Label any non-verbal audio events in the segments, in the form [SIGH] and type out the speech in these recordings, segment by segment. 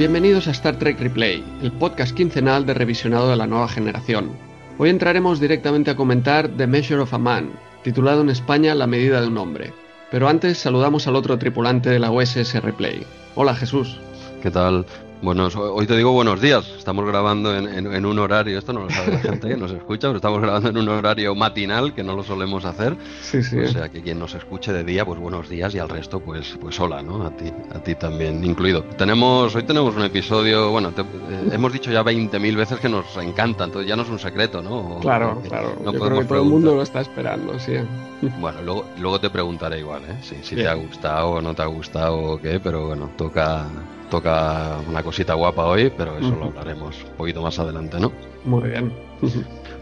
bienvenidos a Star Trek Replay, el podcast quincenal de revisionado de la nueva generación. Hoy entraremos directamente a comentar The Measure of a Man, titulado en España La medida de un hombre. Pero antes saludamos al otro tripulante de la USS Replay. Hola Jesús. ¿Qué tal? Bueno, hoy te digo buenos días. Estamos grabando en, un horario, esto no lo sabe la [LAUGHS] gente que nos escucha, pero estamos grabando en un horario matinal que no lo solemos hacer. Sí, sí. O sea, que quien nos escuche de día, pues buenos días y al resto, pues, pues hola, ¿no? A ti, a ti también incluido. Tenemos, hoy tenemos un episodio, bueno, eh, hemos dicho ya 20.000 veces que nos encanta, entonces ya no es un secreto, ¿no? claro, claro. No Yo creo que todo el mundo lo está esperando, sí. [LAUGHS] Bueno, luego, luego te preguntaré igual, ¿eh? Si, si te ha gustado o no te ha gustado o qué, pero bueno, toca toca una cosita guapa hoy, pero eso lo hablaremos un poquito más adelante, ¿no? Muy bien.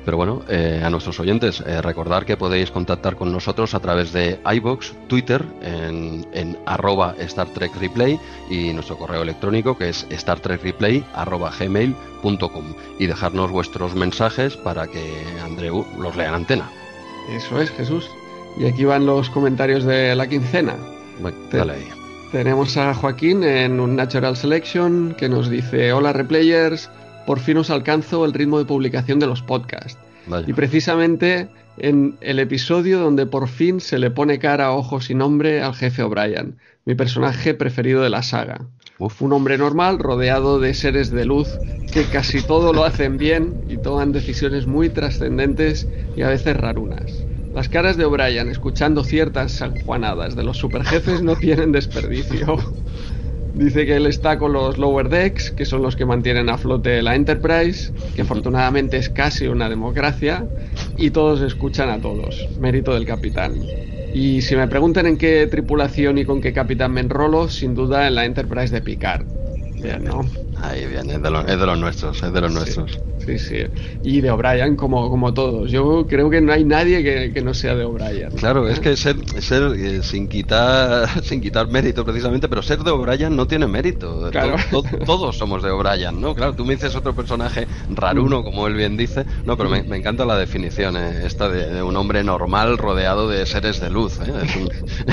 Pero bueno, eh, a nuestros oyentes, eh, recordar que podéis contactar con nosotros a través de iBox, Twitter, en, en arroba Star Trek Replay y nuestro correo electrónico que es startrekreplay arroba gmail.com y dejarnos vuestros mensajes para que Andreu los lea en antena. Eso es, Jesús. Y aquí van los comentarios de la quincena. dale ahí. Tenemos a Joaquín en un Natural Selection que nos dice, hola replayers, por fin os alcanzo el ritmo de publicación de los podcasts. Y precisamente en el episodio donde por fin se le pone cara, ojos y nombre al jefe O'Brien, mi personaje preferido de la saga. Un hombre normal rodeado de seres de luz que casi todo lo hacen bien y toman decisiones muy trascendentes y a veces rarunas. Las caras de O'Brien escuchando ciertas sanjuanadas de los superjefes no tienen desperdicio. [LAUGHS] Dice que él está con los Lower Decks, que son los que mantienen a flote la Enterprise, que afortunadamente es casi una democracia, y todos escuchan a todos. Mérito del capitán. Y si me preguntan en qué tripulación y con qué capitán me enrolo, sin duda en la Enterprise de Picard. Bien, ¿no? Ahí bien, es de, los, es de los nuestros, es de los nuestros. Sí, sí. Y de O'Brien como, como todos. Yo creo que no hay nadie que, no sea de O'Brien. Claro, es que ser, ser eh, sin quitar [LAUGHS] sin quitar mérito precisamente, pero ser de O'Brien no tiene mérito. Claro. [LAUGHS] todos somos de O'Brien, ¿no? Claro, tú me dices otro personaje raruno, mm. como él bien dice. No, pero me, encanta la definición eh, esta de, un hombre normal rodeado de seres de luz. ¿eh?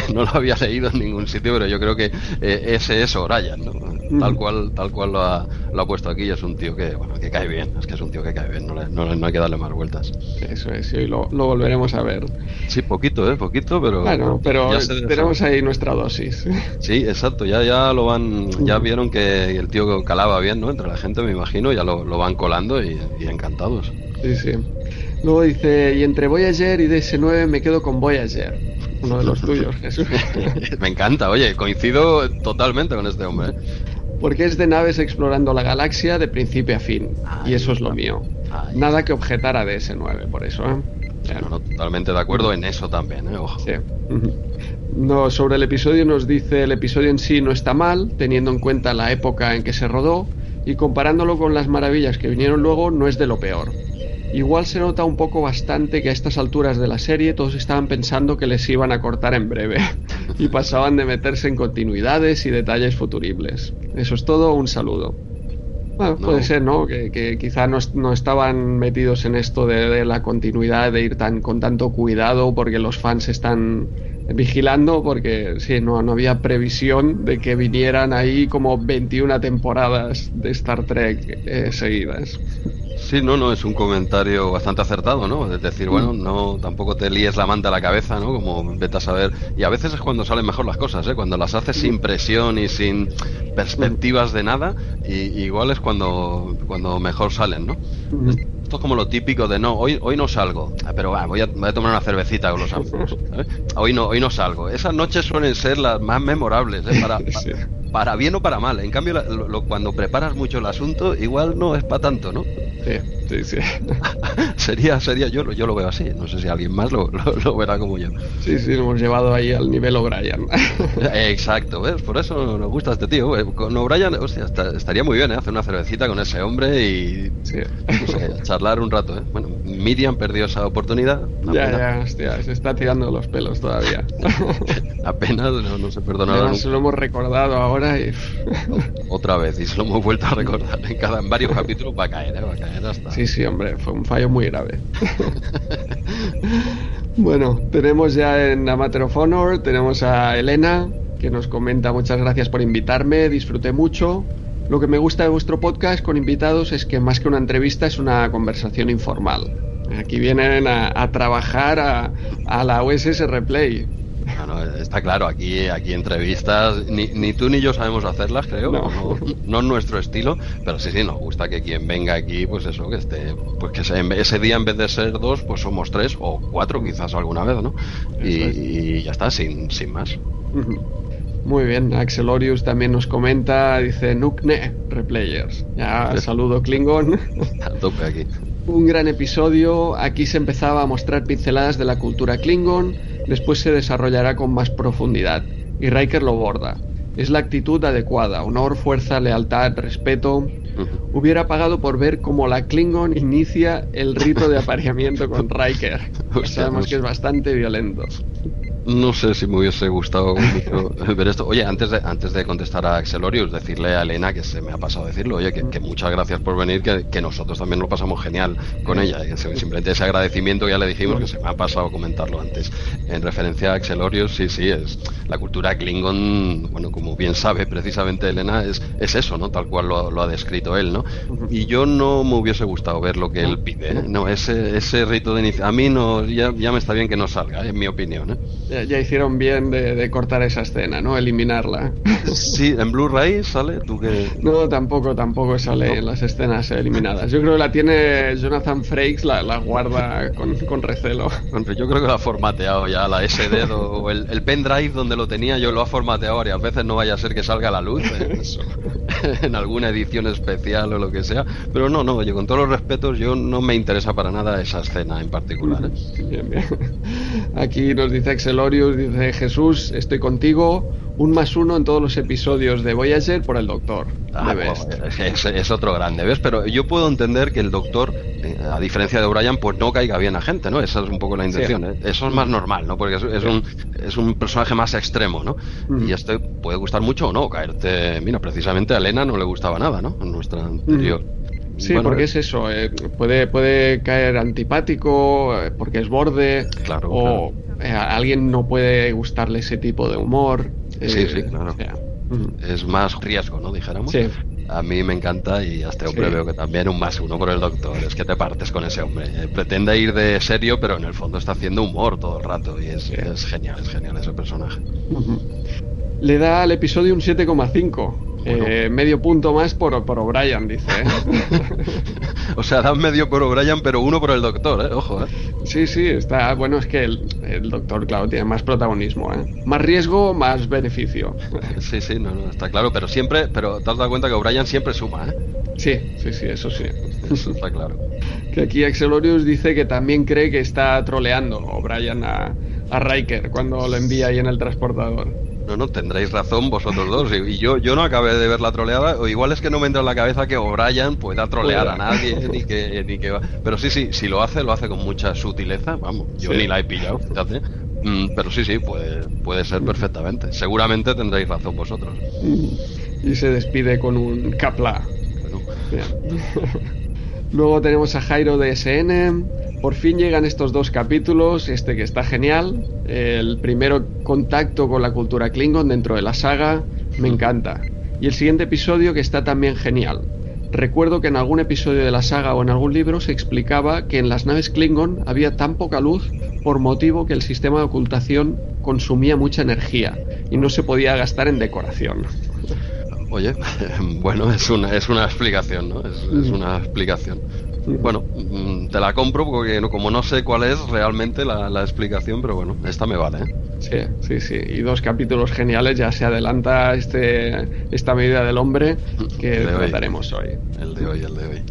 [LAUGHS] no lo había leído en ningún sitio, pero yo creo que ese es O'Brien, ¿no? Mm. Tal cual, tal cual lo ha, lo ha puesto aquí. Es un tío que, bueno, que cae bien. Es que es un tío que cae bien, no, hay que darle más vueltas. Eso es, y lo, volveremos a ver. Sí, poquito, ¿eh? Poquito, pero... Bueno, pero tenemos ahí nuestra dosis. Sí, exacto, ya, ya lo van, ya vieron que el tío calaba bien, ¿no? Entre la gente, me imagino, ya lo, van colando y, encantados. Sí, sí. Luego dice, y entre Voyager y DS9 me quedo con Voyager. Uno de los tuyos, Jesús. [LAUGHS] me encanta, oye, coincido totalmente con este hombre. ¿eh? Porque es de naves explorando la galaxia de principio a fin. y eso es lo mío. Nada que objetar a DS9, por eso. ¿eh? totalmente de acuerdo en eso también, ¿eh? Ojo. Sí. No, sobre el episodio nos dice el episodio en sí no está mal, teniendo en cuenta la época en que se rodó, y comparándolo con las maravillas que vinieron luego, no es de lo peor. Igual se nota un poco bastante que a estas alturas de la serie todos estaban pensando que les iban a cortar en breve y pasaban de meterse en continuidades y detalles futuribles. Eso es todo, un saludo. Bueno, puede ser, ¿no? Que, quizá no, estaban metidos en esto de, la continuidad, de ir tan con tanto cuidado porque los fans están vigilando, porque sí, no, no había previsión de que vinieran ahí como 21 temporadas de Star Trek eh, seguidas. Sí, no, no, es un comentario bastante acertado, ¿no? Es decir, bueno, mm. no tampoco te líes la manta a la cabeza, ¿no? Como vete a saber. Y a veces es cuando salen mejor las cosas, ¿eh? Cuando las haces sin presión y sin perspectivas de nada, y, igual es cuando, cuando mejor salen, ¿no? Esto es como lo típico de no, hoy, hoy no salgo, ah, pero voy, a, voy a tomar una cervecita con los amigos. Hoy no, hoy no salgo. Esas noches suelen ser las más memorables, ¿eh? Para, [LAUGHS] para, bien o para mal. En cambio, cuando preparas mucho el asunto, igual no es para tanto, ¿no? Sí, sí, sí. [LAUGHS] sería, sería yo, yo lo veo así. No sé si alguien más lo, lo, verá como yo. Sí, sí, lo hemos llevado ahí al nivel O'Brien. [LAUGHS] Exacto, ¿ves? Por eso nos gusta este tío. Con O'Brien, hostia, estaría muy bien, ¿eh? Hacer una cervecita con ese hombre y charlar un rato, ¿eh? Bueno, Miriam perdió esa oportunidad. Ya, ya, hostia, se está tirando los pelos todavía. [LAUGHS] Apenas no, se perdona nada. Se lo hemos recordado ahora y... [LAUGHS] Otra vez, y se lo hemos vuelto a recordar en, cada, en varios capítulos va a caer, ¿eh? va a caer. Sí, sí, hombre, fue un fallo muy grave. [LAUGHS] bueno, tenemos ya en A Matter of Honor, tenemos a Elena, que nos comenta muchas gracias por invitarme, disfruté mucho. Lo que me gusta de vuestro podcast con invitados es que más que una entrevista es una conversación informal. Aquí vienen a, trabajar a, a la USS Replay está claro, aquí, aquí entrevistas, ni, ni, tú ni yo sabemos hacerlas, creo, no. no. es nuestro estilo, pero sí, sí, nos gusta que quien venga aquí, pues eso, que esté, pues que ese día en vez de ser dos, pues somos tres o cuatro quizás alguna vez, ¿no? Y, ya está, sin, sin más. Muy bien, Axelorius también nos comenta, dice Nukne Replayers. Ya saludo Klingon. [LAUGHS] A tope aquí. Un gran episodio, aquí se empezaba a mostrar pinceladas de la cultura Klingon después se desarrollará con más profundidad, y Riker lo borda. Es la actitud adecuada, honor, fuerza, lealtad, respeto. Hubiera pagado por ver cómo la Klingon inicia el rito de apareamiento con [LAUGHS] Riker. Sabemos que es bastante violento. No sé si me hubiese gustado [LAUGHS] ver esto. Oye, antes de, antes de contestar a Axelorius, decirle a Elena que se me ha pasado decirlo, oye, que, muchas gracias por venir, que, nosotros también lo pasamos genial con ella. simplemente ese agradecimiento ya le dijimos que se me ha pasado comentarlo antes. En referencia a Axelorius, sí, sí, es la cultura Klingon, bueno, como bien sabe precisamente Elena, es, es eso, ¿no? Tal cual lo, ha descrito él, ¿no? Y yo no me hubiese gustado ver lo que él pide, ¿eh? No, ese, ese rito de inicio. A mí no, ya, ya me está bien que no salga, en mi opinión, ¿eh? Ya, hicieron bien de, cortar esa escena, ¿no? Eliminarla. Sí, en Blu-ray sale, tú. No, tampoco, tampoco sale en las escenas eliminadas. Yo creo que la tiene Jonathan Frakes, la, la guarda con, con, recelo. Yo creo que lo ha formateado ya, la SD [LAUGHS] o el, el pendrive donde lo tenía, yo lo ha formateado varias veces, no vaya a ser que salga a la luz [LAUGHS] en, alguna edición especial o lo que sea. Pero no, no, oye, con todos los respetos, yo no me interesa para nada esa escena en particular. ¿eh? Bien, bien. Aquí nos dice Dice Jesús, estoy contigo, un más uno en todos los episodios de Voyager por el Doctor. Ah, es, otro grande, ¿ves? Pero yo puedo entender que el Doctor, eh, a diferencia de O'Brien, pues no caiga bien a gente, ¿no? Esa es un poco la intención, ¿eh? Eso es más normal, ¿no? Porque es, un, es un personaje más extremo, ¿no? Y este puede gustar mucho o no, caerte... Mira, precisamente a Elena no le gustaba nada, ¿no? En nuestra anterior. Sí, porque es eso, eh, puede, puede caer antipático, porque es borde, claro, o eh, a alguien no puede gustarle ese tipo de humor. sí, eh, sí, claro. Es más riesgo, ¿no? Dijéramos. Sí. A mí me encanta y hasta hombre veo que también un más uno por el doctor. Es que te partes con ese hombre. Eh, pretende ir de serio, pero en el fondo está haciendo humor todo el rato y es, es genial, es genial ese personaje. Le da al episodio un 7,5. Eh, medio punto más por, por O'Brien, dice. ¿eh? [LAUGHS] o sea, dan medio por O'Brien, pero uno por el doctor, ¿eh? Ojo, ¿eh? Sí, sí, está. Bueno, es que el, el doctor, claro, tiene más protagonismo, ¿eh? Más riesgo, más beneficio. [LAUGHS] sí, sí, no, no, está claro, pero siempre. Pero te has dado cuenta que O'Brien siempre suma, ¿eh? Sí, sí, sí, eso sí. Eso está claro. [LAUGHS] que aquí Axelorius dice que también cree que está troleando O'Brien a, a Riker cuando lo envía ahí en el transportador. No, no, tendréis razón vosotros dos. Y yo, yo no acabé de ver la troleada. O igual es que no me entra en la cabeza que O'Brien pueda trolear a nadie. [LAUGHS] ni que, ni que Pero sí, sí, si lo hace, lo hace con mucha sutileza. Vamos, yo ni la he pillado, fíjate. Mm, pero sí, sí, puede, puede ser perfectamente. Seguramente tendréis razón vosotros. Y se despide con un capla. [LAUGHS] Luego tenemos a Jairo de SN por fin llegan estos dos capítulos, este que está genial, el primero contacto con la cultura Klingon dentro de la saga, me encanta, y el siguiente episodio que está también genial. Recuerdo que en algún episodio de la saga o en algún libro se explicaba que en las naves Klingon había tan poca luz por motivo que el sistema de ocultación consumía mucha energía y no se podía gastar en decoración. Oye, [LAUGHS] bueno, es una, es una explicación, ¿no? es una explicación. Bueno, mm, te la compro porque como no sé cuál es realmente la, explicación, pero bueno, esta me vale. ¿eh? Sí, sí, sí. Y dos capítulos geniales, ya se adelanta este, esta medida del hombre que trataremos hoy. El de hoy, el de hoy.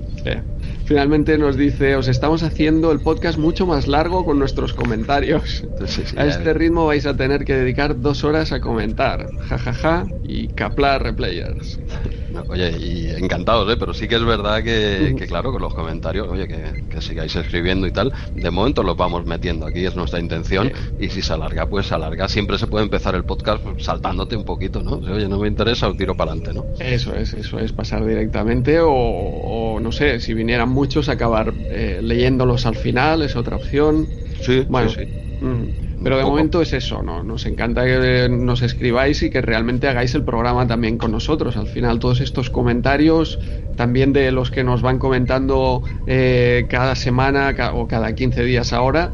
Finalmente nos dice, os estamos haciendo el podcast mucho más largo con nuestros comentarios. [LAUGHS] a este ritmo vais a tener que dedicar dos horas a comentar. jajaja ja, ja, y caplar replayers. [LAUGHS] Oye, y encantados, ¿eh? pero sí que es verdad que, claro, con los comentarios, oye, que, sigáis escribiendo y tal, de momento los vamos metiendo, aquí es nuestra intención, y si se alarga, pues se alarga. Siempre se puede empezar el podcast saltándote un poquito, ¿no? Oye, no me interesa, o tiro para adelante, ¿no? Eso es, eso es, pasar directamente, o, no sé, si vinieran muchos, acabar eh, leyéndolos al final, es otra opción. Sí, bueno, sí. Mm. Pero de momento es eso, ¿no? Nos encanta que nos escribáis y que realmente hagáis el programa también con nosotros. Al final, todos estos comentarios, también de los que nos van comentando eh, cada semana o cada 15 días ahora,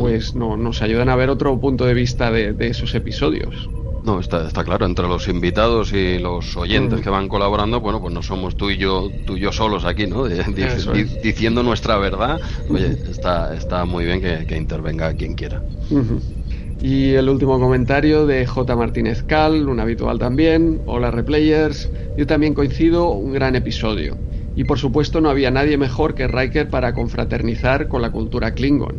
pues no, nos ayudan a ver otro punto de vista de, esos episodios. No, está, está claro, entre los invitados y los oyentes que van colaborando, bueno, pues no somos tú y yo, tú y yo solos aquí, ¿no? diciendo nuestra verdad. Oye, está, está muy bien que, intervenga quien quiera. Y el último comentario de J. Martínez Cal, un habitual también. Hola replayers, yo también coincido, un gran episodio. Y por supuesto no había nadie mejor que Riker para confraternizar con la cultura Klingon.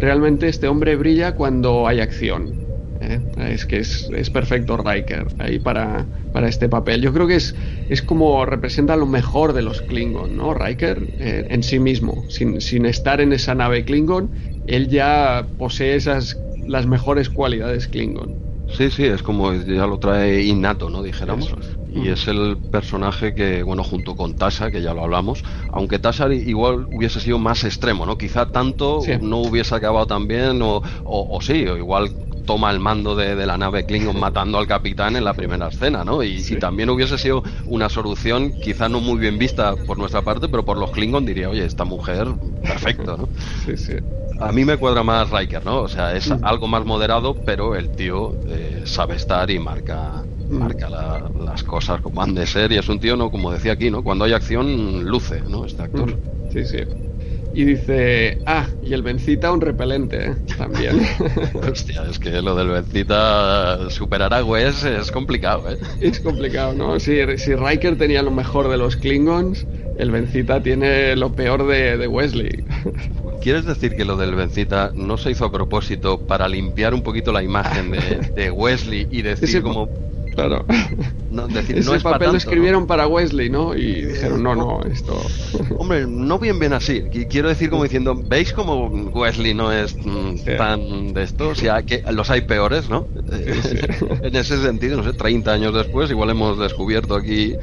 Realmente este hombre brilla cuando hay acción. ¿Eh? Es que es, perfecto Riker ahí para, para, este papel. Yo creo que es, es como representa lo mejor de los Klingon, ¿no? Riker eh, en sí mismo, sin, sin estar en esa nave Klingon, él ya posee esas las mejores cualidades Klingon. Sí, sí, es como ya lo trae innato, ¿no? Dijéramos y es el personaje que, bueno, junto con Tasha, que ya lo hablamos, aunque Tasha igual hubiese sido más extremo, ¿no? Quizá tanto no hubiese acabado tan bien, o, o, sí, o igual toma el mando de, la nave Klingon [LAUGHS] matando al capitán en la primera escena, ¿no? Y, también hubiese sido una solución, quizá no muy bien vista por nuestra parte, pero por los Klingon diría, oye, esta mujer, perfecto, ¿no? [LAUGHS] Sí, sí. A mí me cuadra más Riker, ¿no? O sea, es algo más moderado, pero el tío eh, sabe estar y marca marca las cosas como han de ser y es un tío, ¿no? Como decía aquí, ¿no? Cuando hay acción, luce, ¿no? Este actor. Sí, sí. Y dice, ah, y el Bencita un repelente, ¿eh? también. [LAUGHS] Hostia, es que lo del Bencita superar a Wes es complicado, ¿eh? Es complicado, ¿no? Si, si Riker tenía lo mejor de los Klingons, el Bencita tiene lo peor de, Wesley. [LAUGHS] ¿Quieres decir que lo del Bencita no se hizo a propósito para limpiar un poquito la imagen de, Wesley y [LAUGHS] decir como Claro. [LAUGHS] No, decir, Ese papel lo escribieron para Wesley, ¿no? Y dijeron, no, no, esto... [LAUGHS] Hombre, no bien bien así. Quiero decir como diciendo, ¿veis cómo Wesley no es mm, tan de esto? O sea, que los hay peores, ¿no? [LAUGHS] en ese sentido, no sé, 30 años después, igual hemos descubierto aquí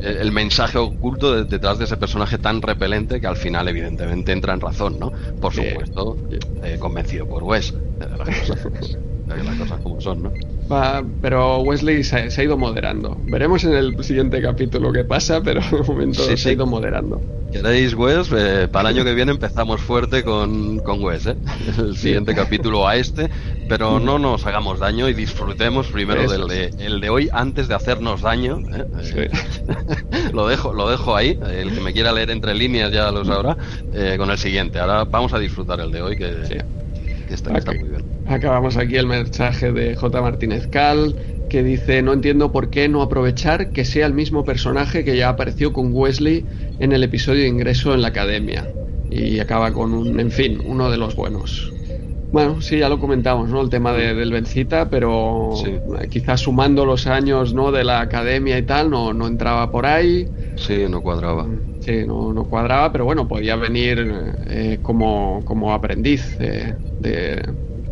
el mensaje oculto detrás de ese personaje tan repelente que al final, evidentemente, entra en razón, ¿no? Por supuesto, eh, convencido por Wes. las cosas como son, ¿no? pero Wesley se, ha ido moderando. Veremos en el siguiente capítulo qué pasa, pero de momento se ha ido moderando. ¿Queréis Wes? Eh, para el año que viene empezamos fuerte con, con Wes, ¿eh? El siguiente capítulo a este, pero no nos hagamos daño y disfrutemos primero del de, el de hoy antes de hacernos daño. ¿eh? [LAUGHS] lo, dejo, lo dejo ahí, el que me quiera leer entre líneas ya lo sabrá, con el siguiente. Ahora vamos a disfrutar el de hoy que, que está, está muy bien. Acabamos aquí el mensaje de J. Martínez Cal, que dice, no entiendo por qué no aprovechar que sea el mismo personaje que ya apareció con Wesley en el episodio de ingreso en la academia. Y acaba con un, en fin, uno de los buenos. Bueno, sí, ya lo comentamos, ¿no? El tema del Bencita, pero quizás sumando los años, ¿no? De la academia y tal, no, no entraba por ahí. Sí, no cuadraba. Sí, no, no cuadraba, pero bueno, podía venir eh, como, como aprendiz de,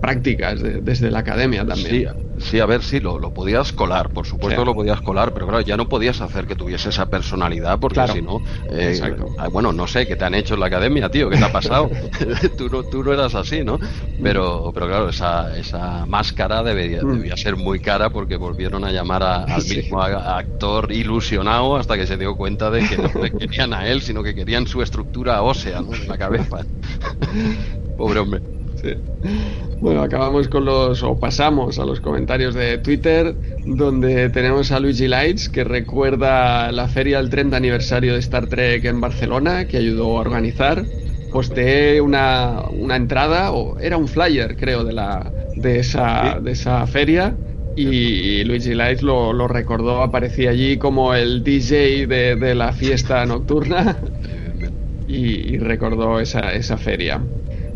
prácticas desde la academia también. Sí, a ver, sí, lo, lo podías colar, por supuesto lo podías colar, pero claro, ya no podías hacer que tuviese esa personalidad porque si no, eh, ah, bueno, no sé, ¿qué te han hecho en la academia, tío? ¿Qué te ha pasado? [LAUGHS] [LAUGHS] tú, no, tú no eras así, ¿no? Pero, pero claro, esa, esa máscara debería, mm. debía ser muy cara porque volvieron a llamar al [LAUGHS] mismo actor ilusionado hasta que se dio cuenta de que no le querían a él, sino que querían su estructura ósea ¿no? en la cabeza. Pobre hombre. Bueno, acabamos con los, o pasamos a los comentarios de Twitter, donde tenemos a Luigi Lights, que recuerda la feria del 30 aniversario de Star Trek en Barcelona, que ayudó a organizar. Posteé una, una entrada, o era un flyer, creo, de, la, de, esa, de esa feria. Y Luigi Lights lo, lo, recordó, aparecía allí como el DJ de, de la fiesta nocturna [LAUGHS] y, y recordó esa, esa feria.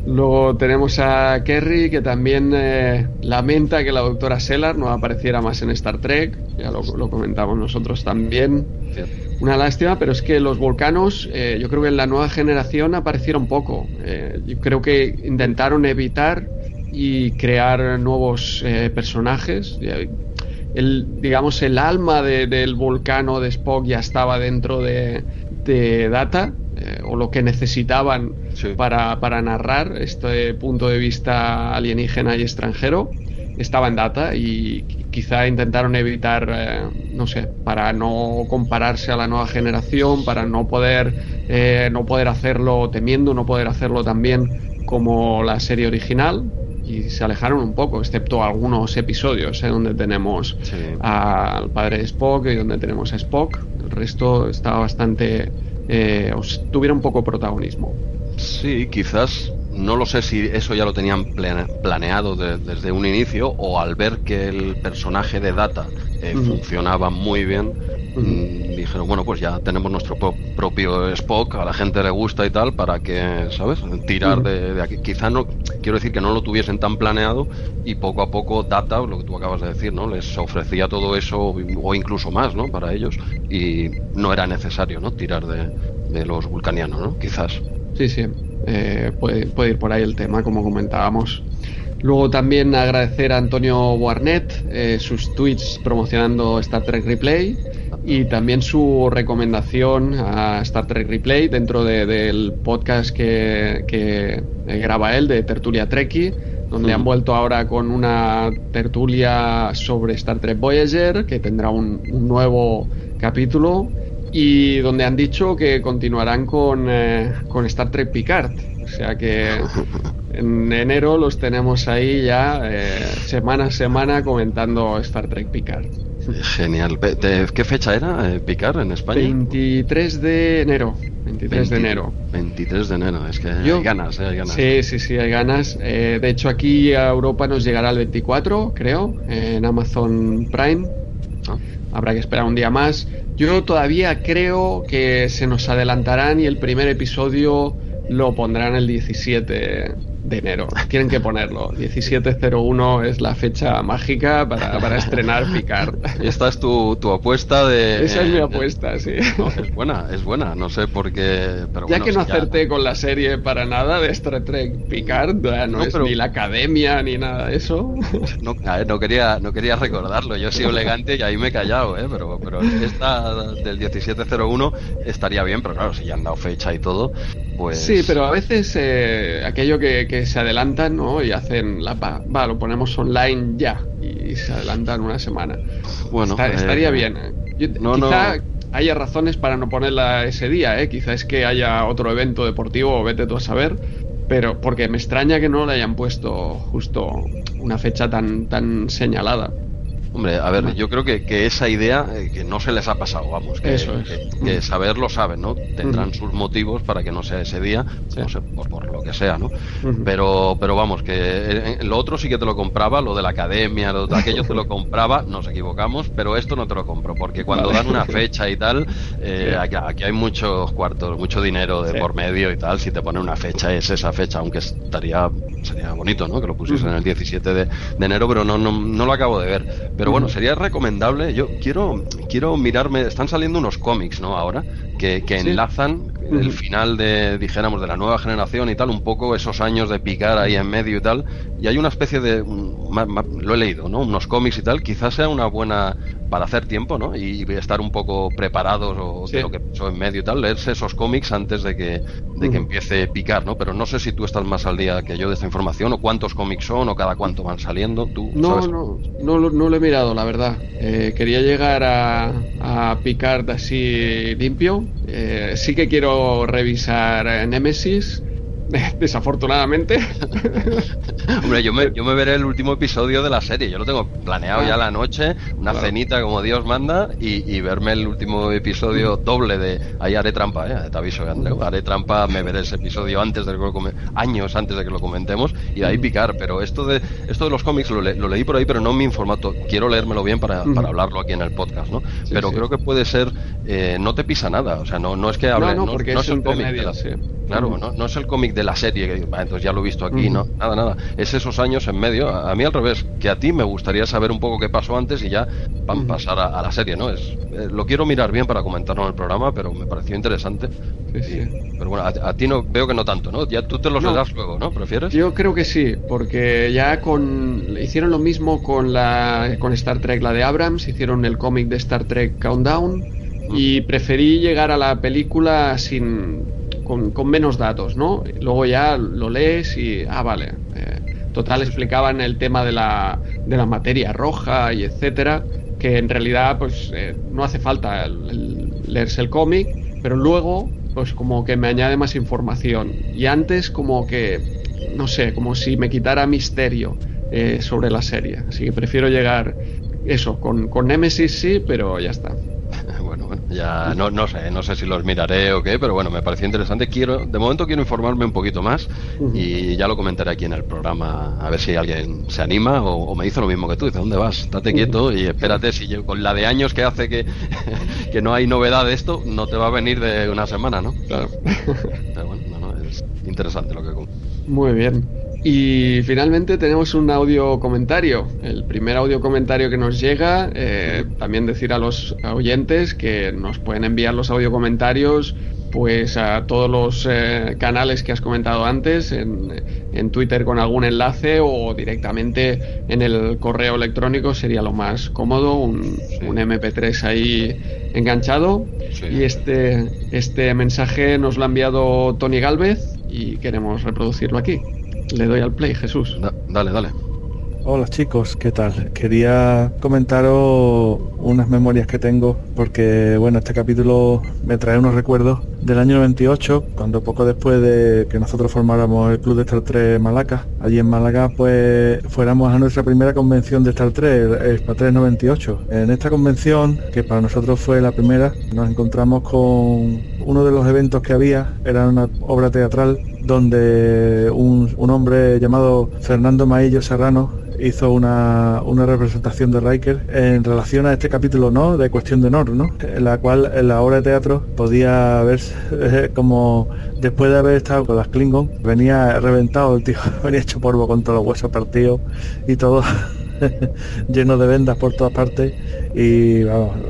Luego tenemos a Kerry, que también eh, lamenta que la doctora Sellar no apareciera más en Star Trek. Ya lo, comentamos nosotros también. Una lástima, pero es que los volcanos, eh, yo creo que en la nueva generación aparecieron poco. Eh, yo creo que intentaron evitar y crear nuevos personajes. El, digamos, el alma del volcano de Spock ya estaba dentro de, de Data o lo que necesitaban para, para narrar este punto de vista alienígena y extranjero estaba en data y quizá intentaron evitar, eh, no sé, para no compararse a la nueva generación, para no poder, eh, no poder hacerlo temiendo, no poder hacerlo también como la serie original y se alejaron un poco, excepto algunos episodios ¿eh? donde tenemos al padre de Spock y donde tenemos a Spock. El resto estaba bastante, tuviera un poco protagonismo. Sí, quizás no lo sé si eso ya lo tenían planeado desde un inicio o al ver que el personaje de Data eh, funcionaba muy bien, mm, dijeron, bueno, pues ya tenemos nuestro propio Spock, a la gente le gusta y tal, para que, ¿sabes? Tirar de, aquí. Quizá no, quiero decir que no lo tuviesen tan planeado y poco a poco Data, lo que tú acabas de decir, ¿no? Les ofrecía todo eso o incluso más, ¿no? Para ellos y no era necesario, ¿no? Tirar de, los vulcanianos, ¿no? Quizás. Sí, sí. Eh, puede, ir por ahí el tema, como comentábamos. Luego también agradecer a Antonio Warnet eh, sus tweets promocionando Star Trek Replay y también su recomendación a Star Trek Replay dentro del podcast que, que, graba él de Tertulia Trekkie, donde han vuelto ahora con una tertulia sobre Star Trek Voyager, que tendrá un, un nuevo capítulo y donde han dicho que continuarán con, eh, con Star Trek Picard. O sea que [LAUGHS] en enero los tenemos ahí ya eh, semana a semana comentando Star Trek Picard. Genial. ¿De ¿Qué fecha era eh, Picard en España? 23 de enero. 23 de enero. 23 de enero, es que hay ganas, hay ganas. Sí, sí, sí, hay ganas. de hecho, aquí a Europa nos llegará el 24, creo, en Amazon Prime. Ah. Habrá que esperar un día más. Yo todavía creo que se nos adelantarán y el primer episodio lo pondrán el 17 de enero. Tienen que ponerlo. 1701 es la fecha mágica para, estrenar Picard. Esta es tu, tu apuesta de. Esa es mi apuesta, sí. es buena, es buena. No sé por qué. Pero ya que no acerté con la serie para nada de Star Trek Picard, no, es ni la academia ni nada de eso. No, no, quería, no quería recordarlo. Yo he sido elegante y ahí me he callado, ¿eh? pero, pero esta del 1701 estaría bien, pero claro, si ya han dado fecha y todo, pues. Sí, pero a veces eh, aquello que que se adelantan ¿no? y hacen la va, lo ponemos online ya y se adelantan una semana. Bueno, estaría eh, bien. ¿eh? quizá haya razones para no ponerla ese día, ¿eh? quizá es que haya otro evento deportivo, vete tú a saber, pero porque me extraña que no le hayan puesto justo una fecha tan, tan señalada. Hombre, a ver, yo creo que, que esa idea eh, que no se les ha pasado, vamos, que, Eso que, saberlo saben, ¿no? Tendrán sus motivos para que no sea ese día, no sé, por, lo que sea, ¿no? Pero, pero vamos, que eh, lo otro sí que te lo compraba, lo de la academia, lo de aquello te lo compraba, nos equivocamos, pero esto no te lo compro, porque cuando dan una fecha y tal, eh, aquí, hay muchos cuartos, mucho dinero de por medio y tal, si te ponen una fecha es esa fecha, aunque estaría, sería bonito, ¿no? Que lo pusiesen en el 17 de, de, enero, pero no, no, no lo acabo de ver. Pero bueno, sería recomendable. Yo quiero, quiero mirarme. Están saliendo unos cómics, ¿no? Ahora que, que enlazan el final de, dijéramos, de la nueva generación y tal, un poco esos años de picar ahí en medio y tal. Y hay una especie de, lo he leído, ¿no? Unos cómics y tal, quizás sea una buena para hacer tiempo, ¿no? Y, estar un poco preparados o de lo que pasó en medio y tal, leerse esos cómics antes de que, de que empiece a picar, ¿no? Pero no sé si tú estás más al día que yo de esta información o cuántos cómics son o cada cuánto van saliendo. ¿Tú no, no, no, no, lo he mirado, la verdad. Eh, quería llegar a, a picar así limpio. Eh, sí que quiero revisar Nemesis [LAUGHS] desafortunadamente. [LAUGHS] Hombre, yo me, yo me veré el último episodio de la serie. Yo lo tengo planeado ya la noche, una cenita como Dios manda y, verme el último episodio doble de. Ahí haré trampa, ¿eh? te aviso, Andreu. Haré trampa, me veré ese episodio antes de que lo años antes de que lo comentemos y de ahí picar. Pero esto de esto de los cómics lo, leí por ahí, pero no en mi formato. Quiero leérmelo bien para, hablarlo aquí en el podcast, ¿no? pero creo que puede ser. Eh, no te pisa nada, o sea, no, no es que hable. No, porque es, un cómic. Claro, no, no es el cómic de la serie, que entonces ya lo he visto aquí, ¿no? Nada, nada. Es esos años en medio. A, mí al revés, que a ti me gustaría saber un poco qué pasó antes y ya van a pasar a, la serie, ¿no? Es, eh, lo quiero mirar bien para comentarlo en el programa, pero me pareció interesante. pero bueno, a, ti no veo que no tanto, ¿no? Ya tú te los das luego, ¿no? ¿Prefieres? Yo creo que sí, porque ya con hicieron lo mismo con la con Star Trek la de Abrams, hicieron el cómic de Star Trek Countdown y preferí llegar a la película sin con, menos datos, ¿no? Luego ya lo lees y, ah, vale. Eh, total, explicaban el tema de la, de la materia roja y etcétera, que en realidad, pues, eh, no hace falta leerse el cómic, pero luego, pues, como que me añade más información. Y antes, como que, no sé, como si me quitara misterio eh, sobre la serie. Así que prefiero llegar, eso, con, con Nemesis sí, pero ya está. Ya no, no sé, no sé si los miraré o qué, pero bueno, me pareció interesante. Quiero, de momento quiero informarme un poquito más y ya lo comentaré aquí en el programa a ver si alguien se anima o, me dice lo mismo que tú. Dice, ¿dónde vas? Estate quieto y espérate si yo, con la de años que hace que, [LAUGHS] que no hay novedad de esto, no te va a venir de una semana, ¿no? Claro. Pero bueno, no, es interesante lo que Muy bien. Y finalmente tenemos un audio comentario. El primer audio comentario que nos llega, eh, también decir a los oyentes que nos pueden enviar los audio comentarios pues a todos los eh, canales que has comentado antes, en, Twitter con algún enlace o directamente en el correo electrónico sería lo más cómodo, un, MP3 ahí enganchado. Y este, este mensaje nos lo ha enviado Tony Galvez y queremos reproducirlo aquí. Le doy al play, Jesús. dale, dale. Hola chicos, ¿qué tal? Quería comentaros unas memorias que tengo porque bueno, este capítulo me trae unos recuerdos del año 98, cuando poco después de que nosotros formáramos el club de Star 3 Malaca, allí en Málaga pues fuéramos a nuestra primera convención de Star 3, el Spa 3 98. En esta convención, que para nosotros fue la primera, nos encontramos con uno de los eventos que había, era una obra teatral donde un, un hombre llamado Fernando Maillo Serrano hizo una, una, representación de Riker en relación a este capítulo no de cuestión de honor no en la cual en la obra de teatro podía verse eh, como después de haber estado con las Klingon venía reventado el tío [LAUGHS] venía hecho polvo con todos los huesos partidos y todo [LAUGHS] lleno de vendas por todas partes y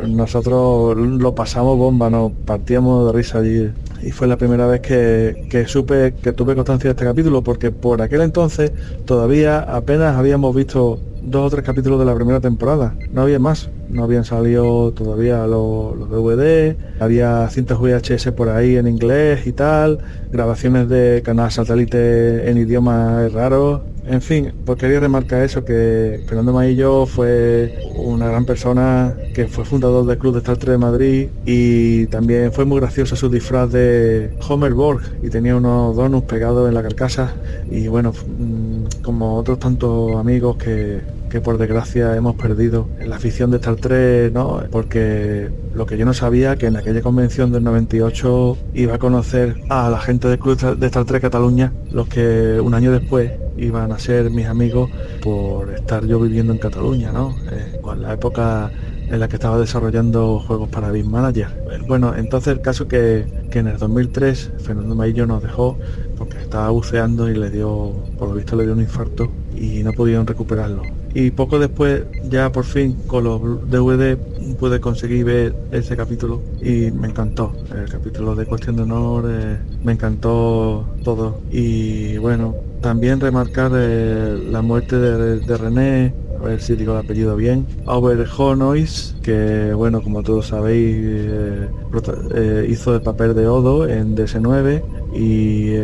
nosotros lo pasamos bomba nos partíamos de risa allí. Y fue la primera vez que, supe que tuve constancia de este capítulo porque por aquel entonces todavía apenas habíamos visto dos o tres capítulos de la primera temporada no había más no habían salido todavía los, los DVD había cintas VHS por ahí en inglés y tal grabaciones de canal satélite en idiomas raros en fin, pues quería remarcar eso, que Fernando Maillo fue una gran persona, que fue fundador del Club de Star Trek de Madrid y también fue muy gracioso su disfraz de Homer Borg y tenía unos donuts pegados en la carcasa. Y bueno, mm, como otros tantos amigos que, que por desgracia hemos perdido la afición de Star Trek, ¿no? Porque lo que yo no sabía que en aquella convención del 98 iba a conocer a la gente del Club de Star Trek Cataluña, los que un año después iban a ser mis amigos por estar yo viviendo en Cataluña, ¿no? Eh, con la época en la que estaba desarrollando juegos para Big Manager. Bueno, entonces el caso que, que en el 2003 Fernando Maillo nos dejó porque estaba buceando y le dio, por lo visto le dio un infarto y no pudieron recuperarlo. Y poco después, ya por fin, con los DVD pude conseguir ver ese capítulo y me encantó. El capítulo de Cuestión de Honor, eh, me encantó todo. Y bueno, también remarcar eh, la muerte de, René, a ver si digo el apellido bien, Honois, que bueno, como todos sabéis, eh, hizo el papel de Odo en DS9 y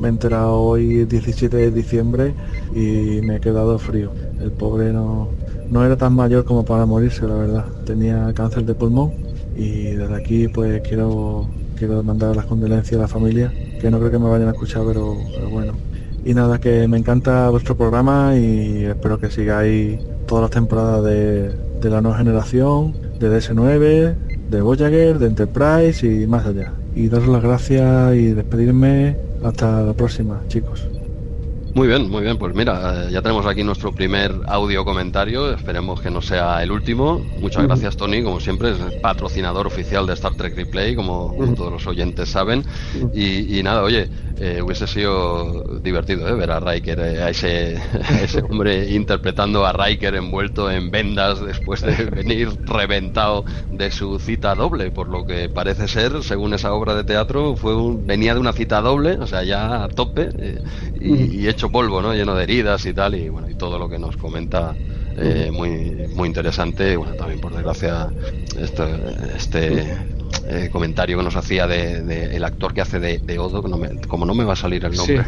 me he enterado hoy 17 de diciembre y me he quedado frío. El pobre no, no era tan mayor como para morirse, la verdad. Tenía cáncer de pulmón y desde aquí pues quiero quiero mandar las condolencias a la familia, que no creo que me vayan a escuchar, pero, bueno. Y nada, que me encanta vuestro programa y espero que sigáis todas las temporadas de, de la nueva generación, de DS9, de Voyager, de Enterprise y más allá y daros las gracias y despedirme hasta la próxima, chicos. Muy bien, muy bien. Pues mira, ya tenemos aquí nuestro primer audio comentario. Esperemos que no sea el último. Muchas gracias, Tony. Como siempre, es patrocinador oficial de Star Trek Replay, como, todos los oyentes saben. y, nada, oye, eh, hubiese sido divertido ¿eh? ver a Riker, eh, a, ese, ese hombre interpretando a Riker envuelto en vendas después de [LAUGHS] venir reventado de su cita doble, por lo que parece ser, según esa obra de teatro, fue venía de una cita doble, o sea, ya a tope y, hecho polvo, ¿no? lleno de heridas y tal, y bueno, y todo lo que nos comenta muy muy interesante bueno también por desgracia este, este eh, comentario que nos hacía de, el actor que hace de, Odo, como no me va a salir el nombre.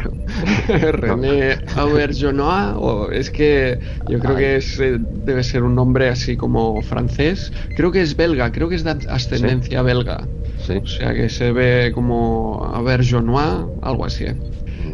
[LAUGHS] René Auberjonois, o es que yo creo que es, eh, debe ser un nombre así como francés. Creo que es belga, creo que es de ascendencia belga. O sea que se ve como Auberjonois, algo así.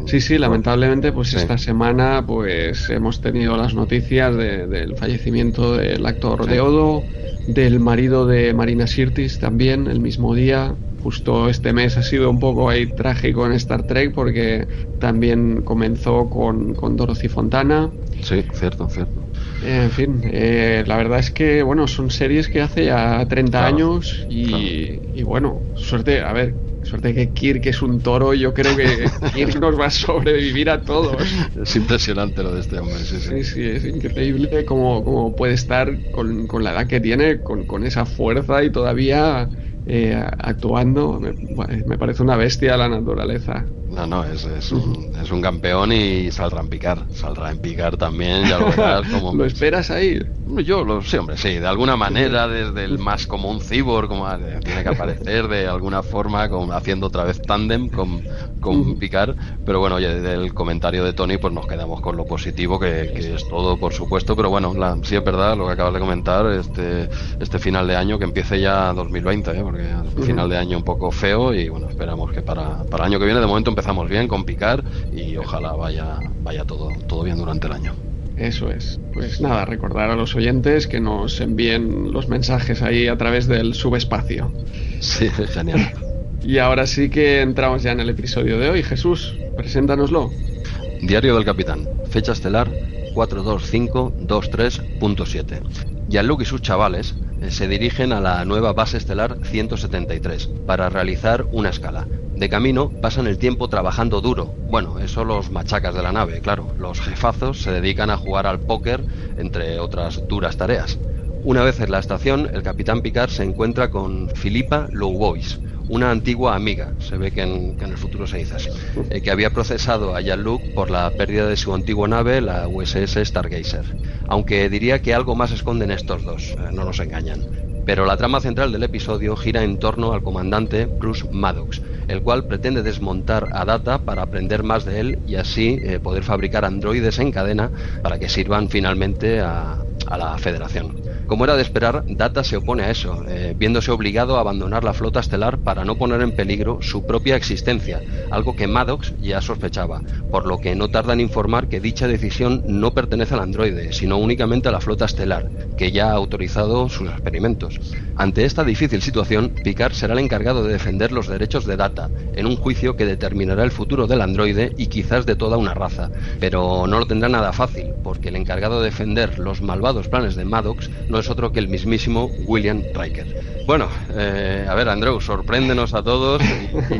Sí, sí, lamentablemente, pues esta semana pues hemos tenido las noticias del fallecimiento del actor de Odo, del marido de Marina Sirtis también, el mismo día. Justo este mes ha sido un poco ahí trágico en Star Trek porque también comenzó con, con Dorothy Fontana. Sí, cierto, cierto. En fin, eh, la verdad es que, bueno, son series que hace ya 30 años y, y, bueno, suerte, a ver, Suerte que Kirk es un toro, yo creo que Kirk nos va a sobrevivir a todos. [LAUGHS] Es impresionante lo de este hombre, sí, sí. Sí, es increíble cómo, puede estar con, con, la edad que tiene, con, con esa fuerza y todavía eh, actuando. Me, parece una bestia la naturaleza. No, no, es, es, un, es un campeón y saldrá en picar. Saldrá en picar también, ya lo verás. Como... [LAUGHS] ¿Lo esperas ahí? Yo lo sí, hombre, sí, de alguna manera, desde el más como un cibor, como tiene que aparecer de alguna forma, como haciendo otra vez tándem con, con Picar. Pero bueno, oye, del comentario de Tony, pues nos quedamos con lo positivo, que, es todo, por supuesto. Pero bueno, la, sí es verdad lo que acabas de comentar, este, este final de año, que empiece ya 2020, ¿eh? porque es final de año un poco feo y bueno, esperamos que para, para el año que viene, de momento empezamos bien con Picar y ojalá vaya, vaya todo, todo bien durante el año. Eso es. Pues nada, recordar a los oyentes que nos envíen los mensajes ahí a través del subespacio. Sí, [LAUGHS] genial. Y ahora sí que entramos ya en el episodio de hoy. Jesús, preséntanoslo. Diario del Capitán, fecha estelar 42523.7. Jean-Luc y sus chavales eh, se dirigen a la nueva base estelar 173 para realizar una escala. De camino pasan el tiempo trabajando duro. Bueno, eso los machacas de la nave, claro. Los jefazos se dedican a jugar al póker, entre otras duras tareas. Una vez en la estación, el capitán Picard se encuentra con Philippa Lowboys, una antigua amiga, se ve que en, el futuro se dice así, eh, que había procesado a Jean-Luc por la pérdida de su antigua nave, la USS Stargazer. Aunque diría que algo más esconden estos dos, eh, no nos engañan. Pero la trama central del episodio gira en torno al comandante Bruce Maddox, el cual pretende desmontar a Data para aprender más de él y así eh, poder fabricar androides en cadena para que sirvan finalmente a, a la Federación. Como era de esperar, Data se opone a eso, eh, viéndose obligado a abandonar la flota estelar para no poner en peligro su propia existencia, algo que Maddox ya sospechaba, por lo que no tarda en informar que dicha decisión no pertenece al androide, sino únicamente a la flota estelar, que ya ha autorizado sus experimentos. Ante esta difícil situación, Picard será el encargado de defender los derechos de Data, en un juicio que determinará el futuro del androide y quizás de toda una raza, pero no lo tendrá nada fácil, porque el encargado de defender los malvados planes de Maddox no es otro que el mismísimo William Riker. Bueno, eh, a ver, Andrew, sorpréndenos a todos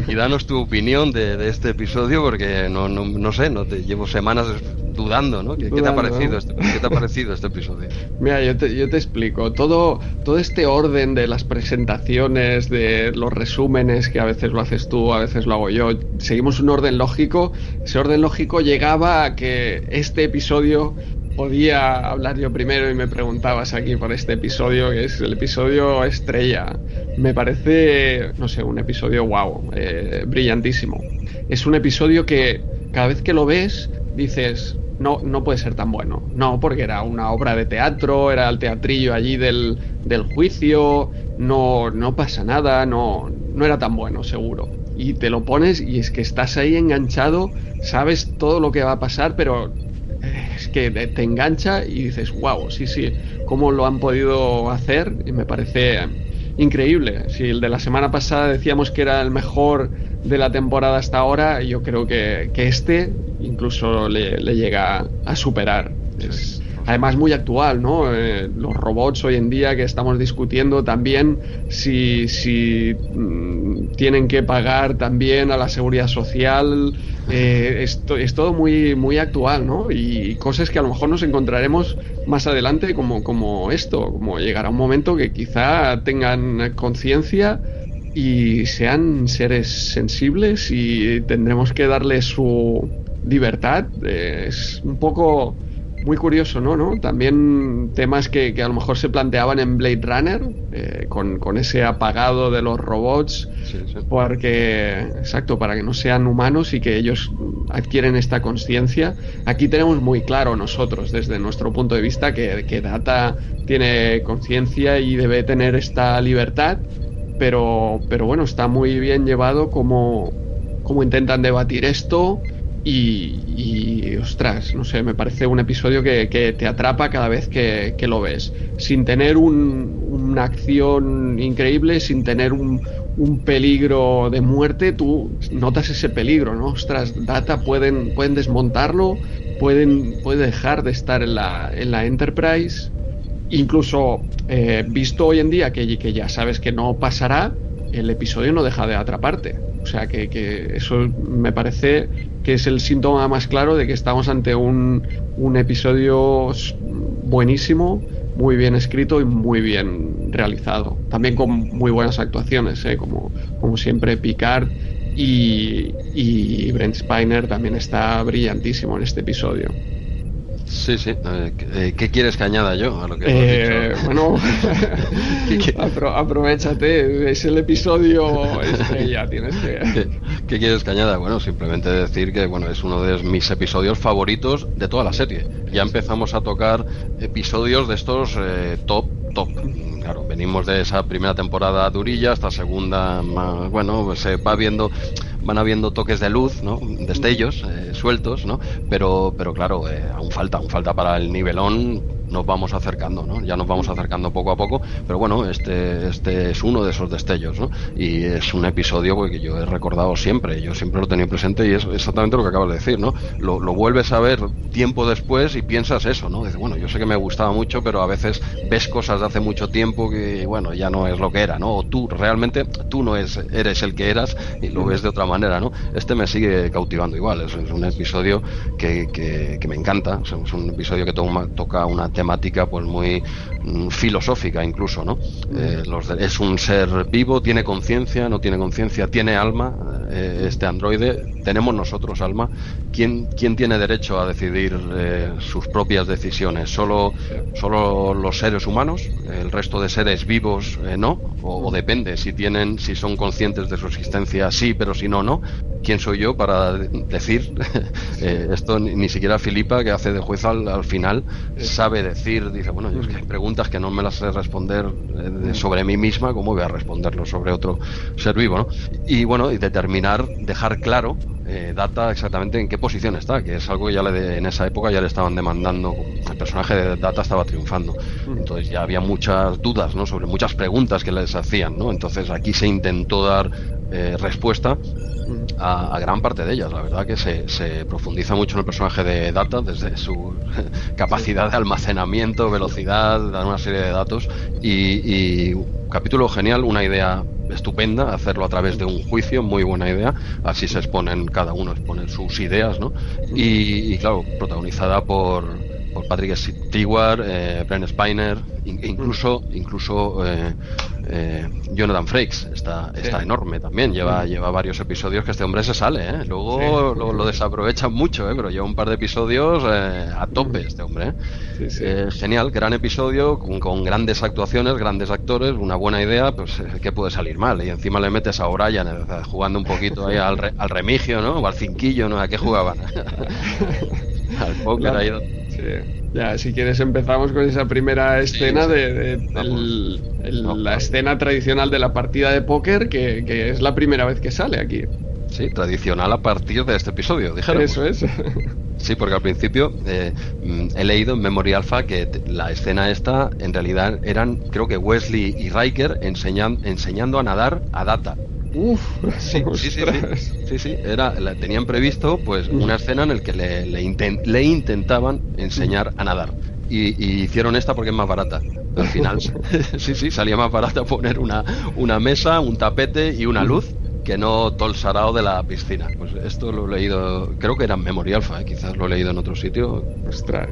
y, danos tu opinión de, este episodio, porque no, no, no sé, no te llevo semanas dudando, ¿no? ¿Qué, te ha parecido este, ¿Qué te ha parecido este episodio? Mira, yo te, yo te explico. Todo, todo este orden de las presentaciones, de los resúmenes, que a veces lo haces tú, a veces lo hago yo, seguimos un orden lógico. Ese orden lógico llegaba a que este episodio podía hablar yo primero y me preguntabas aquí por este episodio, que es el episodio estrella. Me parece, no sé, un episodio wow, eh, brillantísimo. Es un episodio que cada vez que lo ves dices, no, no puede ser tan bueno. No, porque era una obra de teatro, era el teatrillo allí del, del juicio, no, no pasa nada, no, no era tan bueno, seguro. Y te lo pones y es que estás ahí enganchado, sabes todo lo que va a pasar, pero es que te engancha y dices, wow, sí, sí, cómo lo han podido hacer y me parece increíble. Si el de la semana pasada decíamos que era el mejor de la temporada hasta ahora, yo creo que, este incluso le, llega a superar. Es, además muy actual, ¿no? Eh, los robots hoy en día que estamos discutiendo también si, si mm, tienen que pagar también a la seguridad social, eh, esto, es todo muy, muy actual, ¿no? Y cosas que a lo mejor nos encontraremos más adelante como, como esto, como llegará un momento que quizá tengan conciencia y sean seres sensibles y tendremos que darles su libertad. Es un poco muy curioso, ¿no? ¿no? También temas que, a lo mejor se planteaban en Blade Runner, eh, con, ese apagado de los robots, porque, exacto, para que no sean humanos y que ellos adquieren esta conciencia. Aquí tenemos muy claro nosotros, desde nuestro punto de vista, que, que Data tiene conciencia y debe tener esta libertad, pero, pero bueno, está muy bien llevado como, como intentan debatir esto y, ostras, no sé, me parece un episodio que, te atrapa cada vez que, lo ves. Sin tener una acción increíble, sin tener un, peligro de muerte, tú notas ese peligro, ¿no? Ostras, Data pueden, pueden desmontarlo, pueden, puede dejar de estar en la, en la Enterprise. Incluso eh, visto hoy en día que, que ya sabes que no pasará, el episodio no deja de atraparte. O sea que, que, eso me parece que es el síntoma más claro de que estamos ante un, un episodio buenísimo, muy bien escrito y muy bien realizado. También con muy buenas actuaciones, ¿eh? como, como siempre Picard y, y Brent Spiner también está brillantísimo en este episodio. Sí, sí. Eh, eh, ¿Qué quieres que añada yo a lo que eh, Bueno, [LAUGHS] aprovechate, es el episodio estrella, tienes que... [LAUGHS] ¿Qué, quieres que añada? Bueno, simplemente decir que bueno es uno de mis episodios favoritos de toda la serie. Ya empezamos a tocar episodios de estos top, top. Claro, venimos de esa primera temporada durilla, esta segunda, más, bueno, se va viendo van habiendo toques de luz, ¿no? destellos eh, sueltos, ¿no? pero, pero claro, eh, aún falta, aún falta para el nivelón nos vamos acercando, ¿no? Ya nos vamos acercando poco a poco, pero bueno, este, este es uno de esos destellos, ¿no? Y es un episodio que yo he recordado siempre, yo siempre lo he tenido presente y es exactamente lo que acabas de decir, ¿no? Lo, vuelves a ver tiempo después y piensas eso, ¿no? Dices, bueno, yo sé que me gustaba mucho, pero a veces ves cosas de hace mucho tiempo que, bueno, ya no es lo que era, ¿no? O tú realmente, tú no es, eres el que eras y lo ves de otra manera, ¿no? Este me sigue cautivando igual, es, un episodio que, que, me encanta, es un episodio que toca una temática pues muy mm, filosófica incluso, ¿no? Eh, es un ser vivo, tiene conciencia, no tiene conciencia, tiene alma, eh, este androide, tenemos nosotros alma. ¿Quién, quién tiene derecho a decidir eh, sus propias decisiones? ¿Solo, ¿Solo los seres humanos? ¿El resto de seres vivos no? O, o, depende, si tienen, si son conscientes de su existencia, sí, pero si no, no. ¿Quién soy yo para decir [LAUGHS] esto? Ni, siquiera Filipa, que hace de juez al, al final, sabe decir, dice, bueno, yo es que hay preguntas que no me las sé responder eh, sobre mí misma, ¿cómo voy a responderlo sobre otro ser vivo? ¿no? Y bueno, y determinar, dejar claro eh, Data exactamente en qué posición está, que es algo que ya le en esa época ya le estaban demandando, el personaje de Data estaba triunfando, entonces ya había muchas dudas, ¿no? Sobre muchas preguntas que les hacían, ¿no? Entonces aquí se intentó dar eh, respuesta a, gran parte de ellas. La verdad que se, se, profundiza mucho en el personaje de Data, desde su [LAUGHS] capacidad de almacenamiento, velocidad, dar una serie de datos. Y, y capítulo genial, una idea estupenda, hacerlo a través de un juicio, muy buena idea. Así se exponen, cada uno expone sus ideas, ¿no? Y, claro, protagonizada por, por Patrick Stewart, eh, Brent Spiner, incluso, incluso eh, eh, Jonathan Frakes está, está enorme también, lleva, lleva varios episodios que este hombre se sale, ¿eh? luego lo, lo, desaprovechan mucho, ¿eh? pero lleva un par de episodios eh, a tope este hombre. genial, gran episodio, con, grandes actuaciones, grandes actores, una buena idea, pues ¿qué puede salir mal? Y encima le metes a O'Brien jugando un poquito ahí al, al remigio, ¿no? O al cinquillo, ¿no? ¿A qué jugaban? [LAUGHS] al póker ahí. Ya, si quieres empezamos con esa primera escena de, la escena tradicional de la partida de póker, que, es la primera vez que sale aquí. Sí, tradicional a partir de este episodio, dijeron. Eso es. Sí, porque al principio eh, mm, he leído en Memory Alpha que la escena esta en realidad eran, creo que Wesley y Riker enseñan, enseñando a nadar a Data. Uf, [LAUGHS] sí, sí, sí, sí, sí, era, la, tenían previsto pues una escena en la que le, le, intentaban enseñar a nadar. Y, hicieron esta porque es más barata. Al final, [LAUGHS] [LAUGHS] sí, sí, salía más barata poner una, una mesa, un tapete y una luz que no todo el sarao de la piscina. Pues esto lo he leído, creo que era en Memoria Alpha, ¿eh? quizás lo he leído en otro sitio. Ostras,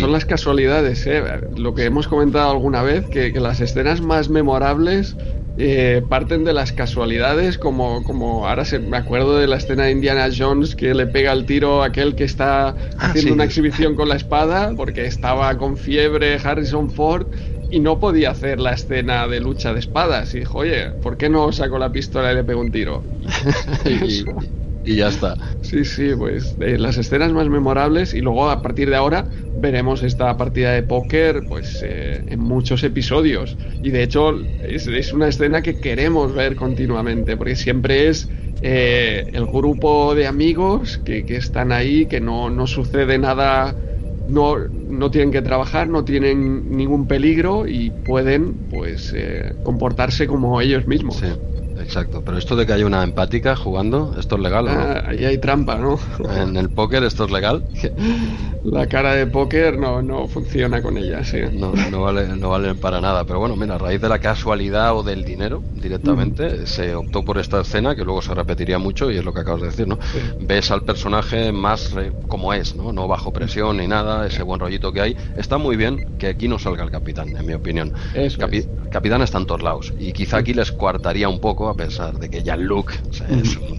son las casualidades, ¿eh? lo que hemos comentado alguna vez, que, que las escenas más memorables eh, parten de las casualidades, como, como ahora se, me acuerdo de la escena de Indiana Jones que le pega el tiro a aquel que está ah, haciendo una exhibición con la espada porque estaba con fiebre Harrison Ford y no podía hacer la escena de lucha de espadas. Y dijo, oye, ¿por qué no saco la pistola y le pego un tiro? [LAUGHS] y, ya está. Sí, sí, pues las escenas más memorables y luego a partir de ahora veremos esta partida de póker pues eh, en muchos episodios. Y de hecho es, una escena que queremos ver continuamente porque siempre es eh, el grupo de amigos que, que están ahí, que no, no sucede nada no, no tienen que trabajar, no tienen ningún peligro y pueden pues eh, comportarse como ellos mismos. Sí. Exacto, pero esto de que haya una empática jugando, ¿esto es legal o no? Ah, ahí hay trampa, ¿no? En el póker esto es legal. [LAUGHS] La cara de póker no, no funciona con ella, sí. No, no, vale, no vale para nada, pero bueno, mira, a raíz de la casualidad o del dinero directamente, se optó por esta escena que luego se repetiría mucho y es lo que acabas de decir, ¿no? Ves al personaje más como es, ¿no? No bajo presión ni nada, ese buen rollito que hay. Está muy bien que aquí no salga el capitán, en mi opinión. el capitán está en todos lados y quizá aquí les cuartaría un poco a pesar de que Luke es, un,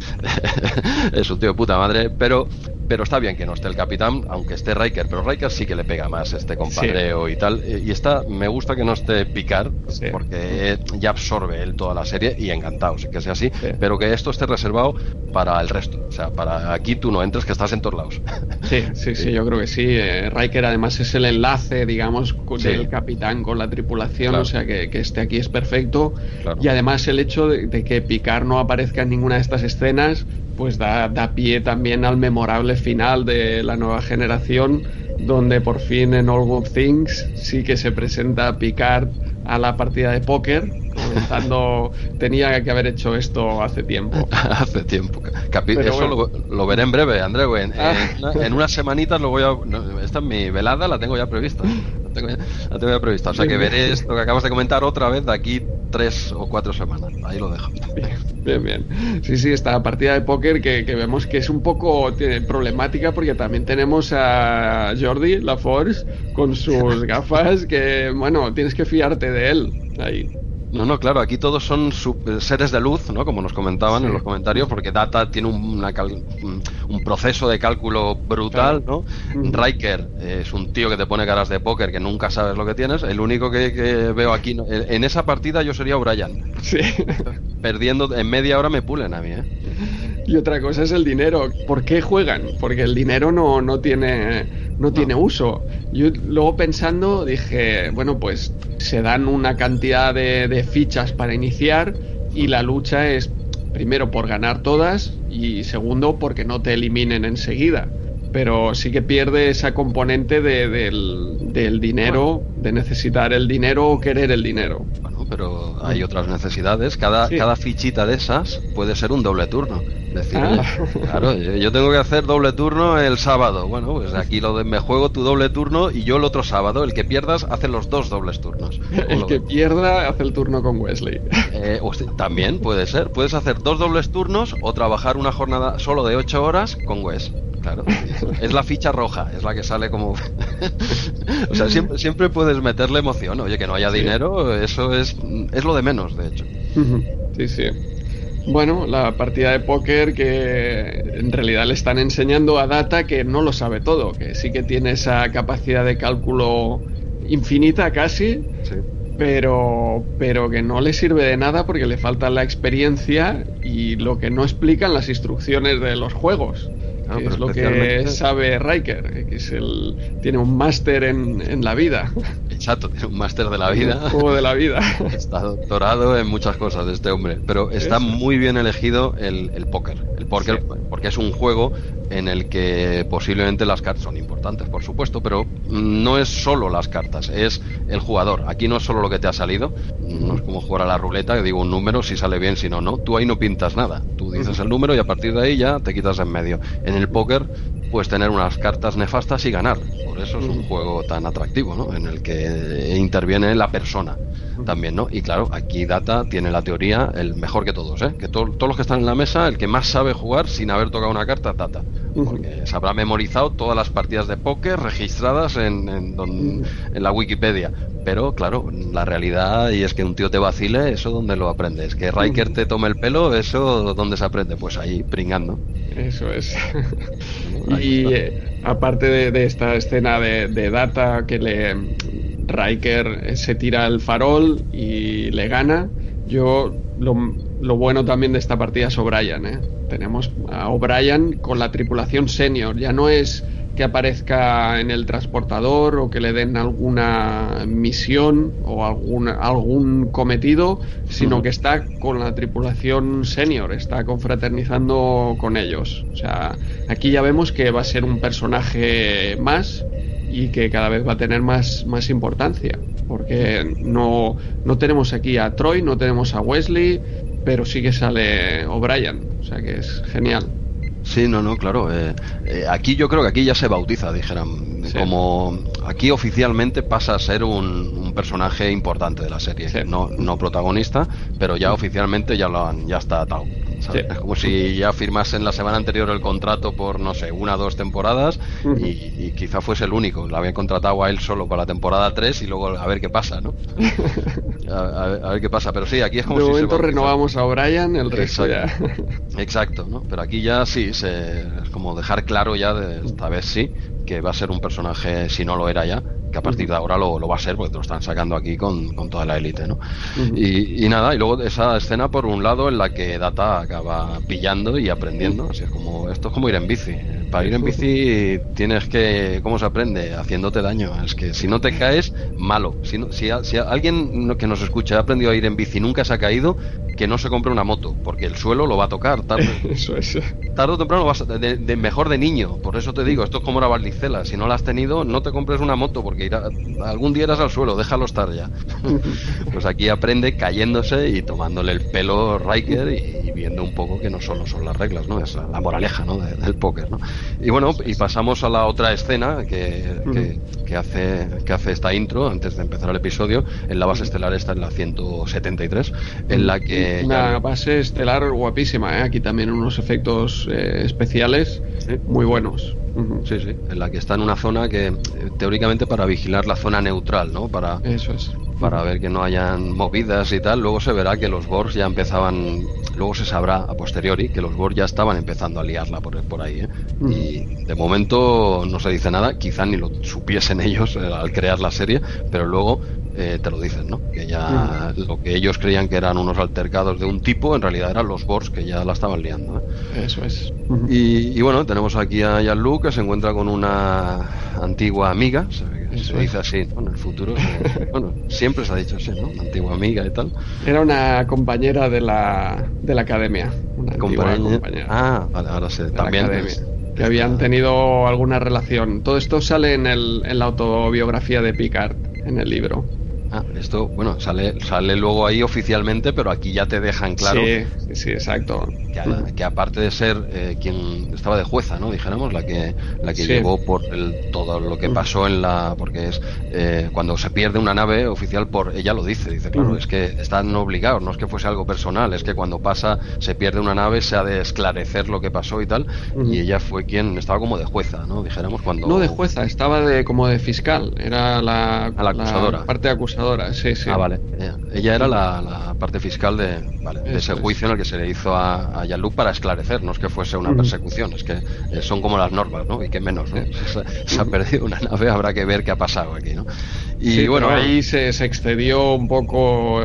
[LAUGHS] es un tío de puta madre, pero pero está bien que no esté el capitán, aunque esté Riker, pero Riker sí que le pega más este compadreo y tal. Y está, me gusta que no esté Picard, porque ya absorbe él toda la serie y encantado, sí que sea así, pero que esto esté reservado para el resto. O sea, para aquí tú no entres, que estás en todos lados. [LAUGHS] Sí, sí, sí, yo creo que sí. Eh, Riker además es el enlace, digamos, del capitán con la tripulación, o sea que, que, esté aquí es perfecto. Y además el hecho de, de que Picard no aparezca en ninguna de estas escenas pues da, da, pie también al memorable final de la nueva generación, donde por fin en All Good Things sí que se presenta Picard a la partida de póker, comentando [LAUGHS] tenía que haber hecho esto hace tiempo. [LAUGHS] hace tiempo. eso lo, veré en breve, André. En, ah. en, unas semanitas lo voy a. esta es mi velada, la tengo ya prevista. [LAUGHS] Tengo la tengo ya prevista. O sea que veré esto que acabas de comentar otra vez de aquí tres o cuatro semanas. Ahí lo dejo. [LAUGHS] Bien, bien. Sí, sí, esta partida de póker que, vemos que es un poco problemática porque también tenemos a Jordi, la Force, con sus [LAUGHS] gafas que, bueno, tienes que fiarte de él. Ahí. No, no, claro, aquí todos son seres de luz, ¿no? Como nos comentaban en los comentarios, porque Data tiene un, un proceso de cálculo brutal, ¿no? Riker es un tío que te pone caras de póker que nunca sabes lo que tienes. El único que, veo aquí, en esa partida yo sería O'Brien. Sí. Perdiendo, en media hora me pulen a mí, ¿eh? Y otra cosa es el dinero. ¿Por qué juegan? Porque el dinero no, no tiene, no, tiene uso. Yo luego pensando dije, bueno, pues se dan una cantidad de, fichas para iniciar y la lucha es primero por ganar todas y segundo porque no te eliminen enseguida. Pero sí que pierde esa componente del, dinero, de necesitar el dinero o querer el dinero. Bueno, pero hay otras necesidades. Cada, cada fichita de esas puede ser un doble turno. Decir, ah. claro, yo tengo que hacer doble turno el sábado. Bueno, pues aquí lo de, me juego tu doble turno y yo el otro sábado. El que pierdas hace los dos dobles turnos. [LAUGHS] El que pierda hace el turno con Wesley. Eh, también puede ser. Puedes hacer dos dobles turnos o trabajar una jornada solo de ocho horas con Wes. Claro, [LAUGHS] es la ficha roja, es la que sale como. [LAUGHS] o sea, siempre, siempre puedes meterle emoción. Oye, que no haya dinero, eso es, es lo de menos, de hecho. Sí, sí. Bueno, la partida de póker que en realidad le están enseñando a Data que no lo sabe todo, que sí que tiene esa capacidad de cálculo infinita casi, pero, pero que no le sirve de nada porque le falta la experiencia y lo que no explican las instrucciones de los juegos. Ah, es lo que sabe Riker, que es el, tiene un máster en, en, la vida. [LAUGHS] Exacto, tiene un máster de la vida. Un juego de la vida. [LAUGHS] Está doctorado en muchas cosas de este hombre, pero está muy bien elegido el, el póker. El póker porque es un juego en el que posiblemente las cartas son importantes, por supuesto, pero no es solo las cartas, es el jugador. Aquí no es solo lo que te ha salido, no es como jugar a la ruleta, que digo un número, si sale bien, si no, no. Tú ahí no pintas nada. Tú dices el número y a partir de ahí ya te quitas en medio. En el póker puedes tener unas cartas nefastas y ganar. Por eso es un juego tan atractivo, ¿no? En el que interviene la persona también, ¿no? Y claro, aquí Data tiene la teoría el mejor que todos, ¿eh? Que todos los que están en la mesa, el que más sabe jugar sin haber tocado una carta, Data. porque se habrá memorizado todas las partidas de póker registradas en, en, la Wikipedia. Pero claro, la realidad y es que un tío te vacile, eso donde lo aprendes. Que Riker te tome el pelo, eso donde se aprende, pues ahí pringando. Eso es. [LAUGHS] y eh, aparte de, esta escena de, Data que le Riker se tira el farol y le gana. Yo lo, bueno también de esta partida es O'Brien. ¿eh? Tenemos a O'Brien con la tripulación senior. Ya no es que aparezca en el transportador o que le den alguna misión o algún, algún cometido, sino que está con la tripulación senior, está confraternizando con ellos. O sea, aquí ya vemos que va a ser un personaje más y que cada vez va a tener más, más importancia. Porque no, no tenemos aquí a Troy, no tenemos a Wesley, pero sí que sale O'Brien. O sea que es genial. Sí, no, no, claro. Eh, eh, aquí yo creo que aquí ya se bautiza, dijeran. Como aquí oficialmente pasa a ser un, personaje importante de la serie. No, no protagonista, pero ya oficialmente ya lo han, ya está atado. Es como si ya firmasen la semana anterior el contrato por, no sé, una o dos temporadas y, quizá fuese el único. Lo habían contratado a él solo para la temporada 3 y luego a ver qué pasa, ¿no? [LAUGHS] a, ver, qué pasa. Pero sí, aquí es como de si. momento renovamos a O'Brien, el resto ya. Exacto, ¿no? Pero aquí ya sí, se, es como dejar claro ya, de, esta vez sí, que va a ser un personaje, si no lo era ya, que a partir de ahora lo, va a ser, porque te lo están sacando aquí con, toda la élite, ¿no? y, nada, y luego esa escena, por un lado, en la que Data acaba pillando y aprendiendo, así es como, esto es como ir en bici. Para ir en bici tienes que, ¿cómo se aprende? Haciéndote daño. Es que si no te caes, malo. Si, si, si alguien que nos escucha ha aprendido a ir en bici y nunca se ha caído, que no se compre una moto, porque el suelo lo va a tocar tarde. [LAUGHS] Eso es. Tarde o temprano vas de, mejor de niño. Por eso te digo, esto es como una balicela. Si no la has tenido, no te compres una moto, porque irá, algún día irás al suelo, déjalo estar ya. [LAUGHS] pues aquí aprende cayéndose y tomándole el pelo Riker y, viendo un poco que no solo son las reglas, ¿no? Es la, moraleja, ¿no? del póker, ¿no? Y bueno, y pasamos a la otra escena que, que, hace, que hace esta intro antes de empezar el episodio. En la base estelar está en la 173, en la que una base estelar guapísima, ¿eh? aquí también unos efectos eh, especiales muy buenos. Sí, sí, en la que está en una zona que eh, teóricamente para vigilar la zona neutral, ¿no? Para, Eso es. Para ver que no hayan movidas y tal. Luego se verá que los Borgs ya empezaban, luego se sabrá a posteriori que los Borgs ya estaban empezando a liarla por, por ahí. ¿eh? Y de momento no se dice nada, quizá ni lo supiesen [LAUGHS] ellos al crear la serie, pero luego eh, te lo dicen, ¿no? Que ya lo que ellos creían que eran unos altercados de un tipo, en realidad eran los Borgs que ya la estaban liando. ¿eh? Eso es. y, bueno, tenemos aquí a Jean-Luc que se encuentra con una antigua amiga, se, dice así, bueno, en el futuro, [LAUGHS] bueno, siempre se ha dicho así, ¿no? Una antigua amiga y tal. Era una compañera de la, de la academia. Una compañera. Ah, vale, ahora sí, también. que habían tenido alguna relación. Todo esto sale en, el, en la autobiografía de Picard, en el libro. Ah, esto, bueno, sale, sale luego ahí oficialmente, pero aquí ya te dejan claro. Sí, sí, exacto. Que, aparte de ser eh, quien estaba de jueza, ¿no? Dijéramos, la que, la que llevó por el, todo lo que pasó en la. Porque es eh, cuando se pierde una nave oficial, por ella lo dice, dice, claro, es que están obligados, no es que fuese algo personal, es que cuando pasa, se pierde una nave, se ha de esclarecer lo que pasó y tal. Y ella fue quien estaba como de jueza, ¿no? Dijéramos cuando. No de jueza, estaba de como de fiscal, era la, la acusadora. parte acusadora sí, sí. Ah, vale. Ella, era la, parte fiscal de, ese juicio en el que se le hizo a, a para esclarecer, no es que fuese una persecución, es que eh, son como las normas, ¿no? Y que menos, ¿no? [LAUGHS] Se, ha perdido una nave, habrá que ver qué ha pasado aquí, ¿no? Y bueno, ahí se, excedió un poco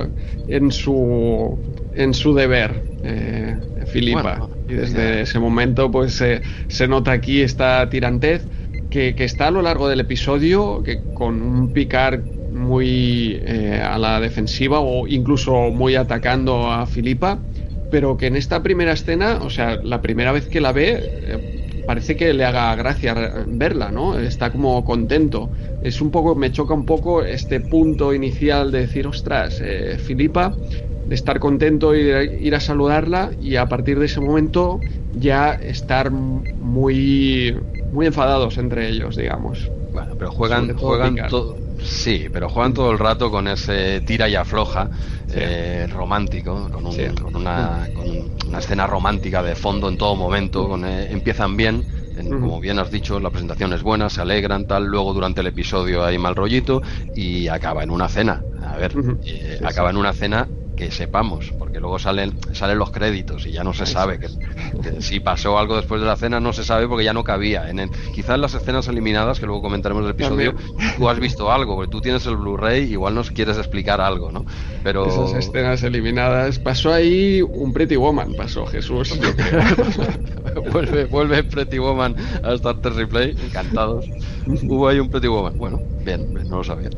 en su en su deber, eh, Filipa. y desde ese momento, pues se nota aquí esta tirantez que, que, está a lo largo del episodio, que con un picar muy eh, a la defensiva o incluso muy atacando a Filipa, pero que en esta primera escena, o sea, la primera vez que la ve, eh, parece que le haga gracia verla, ¿no? Está como contento. Es un poco, me choca un poco este punto inicial de decir, ostras, eh, Filipa, de estar contento y ir a saludarla y a partir de ese momento ya estar muy, muy enfadados entre ellos, digamos. Bueno, pero juegan, juegan todo Sí, pero juegan todo el rato con ese tira y afloja eh, romántico, con, una, escena romántica de fondo en todo momento. Eh, empiezan bien, Como bien has dicho, la presentación es buena, se alegran, tal. Luego durante el episodio hay mal rollito y acaba en una cena. A ver, eh, acaba en una cena que sepamos, porque luego salen, salen los créditos y ya no se sabe que, si pasó algo después de la cena no se sabe porque ya no cabía. En quizás en las escenas eliminadas, que luego comentaremos el episodio, tú has visto algo, porque tú tienes el Blu-ray, igual nos quieres explicar algo, ¿no? Pero... Esas escenas eliminadas, pasó ahí un Pretty Woman, pasó Jesús. [LAUGHS] vuelve, vuelve Pretty Woman a Star Replay, encantados. Hubo ahí un Pretty Woman. Bueno, bien, no lo sabía.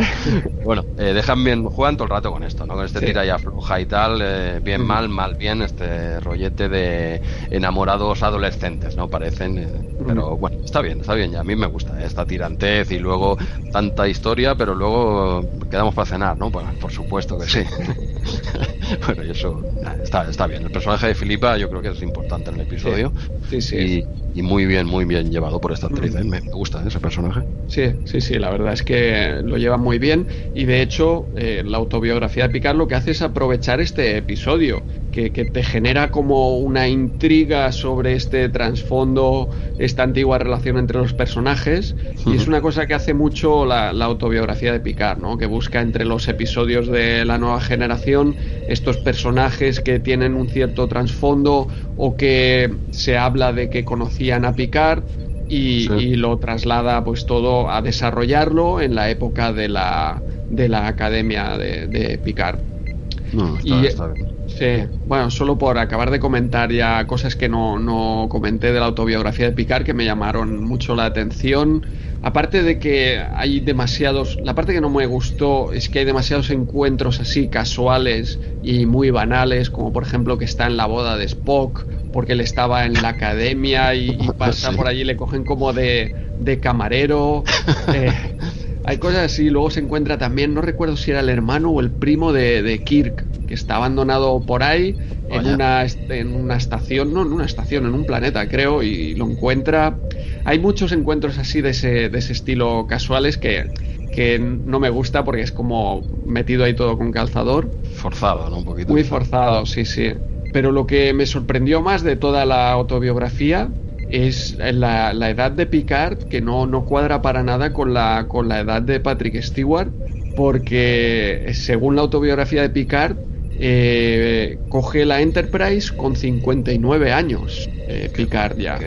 [LAUGHS] bueno, eh, dejan bien, juegan todo el rato con esto, ¿no? Con este tira y afloja y tal, eh, bien, mal, mal, bien, este rollete de enamorados adolescentes, ¿no? Parecen, eh, pero bueno, está bien, está bien, y a mí me gusta esta tirantez y luego tanta historia, pero luego quedamos para cenar, ¿no? Pues, por supuesto que sí. [LAUGHS] bueno, y eso está, está bien. El personaje de Filipa yo creo que es importante en el episodio. Sí, sí. Y, muy bien, muy bien llevado por esta actriz. ¿eh? Me, gusta ese personaje. Sí, sí, sí, la verdad es que lo lleva muy bien. Y de hecho, eh, la autobiografía de Picard lo que hace es aprovechar este episodio que, te genera como una intriga sobre este trasfondo, esta antigua relación entre los personajes. Y es una cosa que hace mucho la, autobiografía de Picard, ¿no? que busca entre los episodios de la nueva generación estos personajes que tienen un cierto trasfondo o que se habla de que conocían a Picard. Y, lo traslada pues todo a desarrollarlo en la época de la, de la academia de, Picard. Y, Sí, bueno, solo por acabar de comentar ya cosas que no, no comenté de la autobiografía de Picard que me llamaron mucho la atención. Aparte de que hay demasiados, la parte que no me gustó es que hay demasiados encuentros así casuales y muy banales, como por ejemplo que está en la boda de Spock, porque él estaba en la academia y, pasa [LAUGHS] por allí, le cogen como de, de camarero. [LAUGHS] Eh, hay cosas así, luego se encuentra también, no recuerdo si era el hermano o el primo de, de Kirk, que está abandonado por ahí en una, en una estación, no en una estación, en un planeta creo, y lo encuentra. Hay muchos encuentros así de ese, de ese estilo casuales que, que no me gusta porque es como metido ahí todo con calzador. Forzado, ¿no? Un poquito. Muy forzado, sí, sí. Pero lo que me sorprendió más de toda la autobiografía es la, la edad de Picard, que no, no cuadra para nada con la, con la edad de Patrick Stewart, porque según la autobiografía de Picard, eh, coge la Enterprise con 59 años, eh, Picard ya.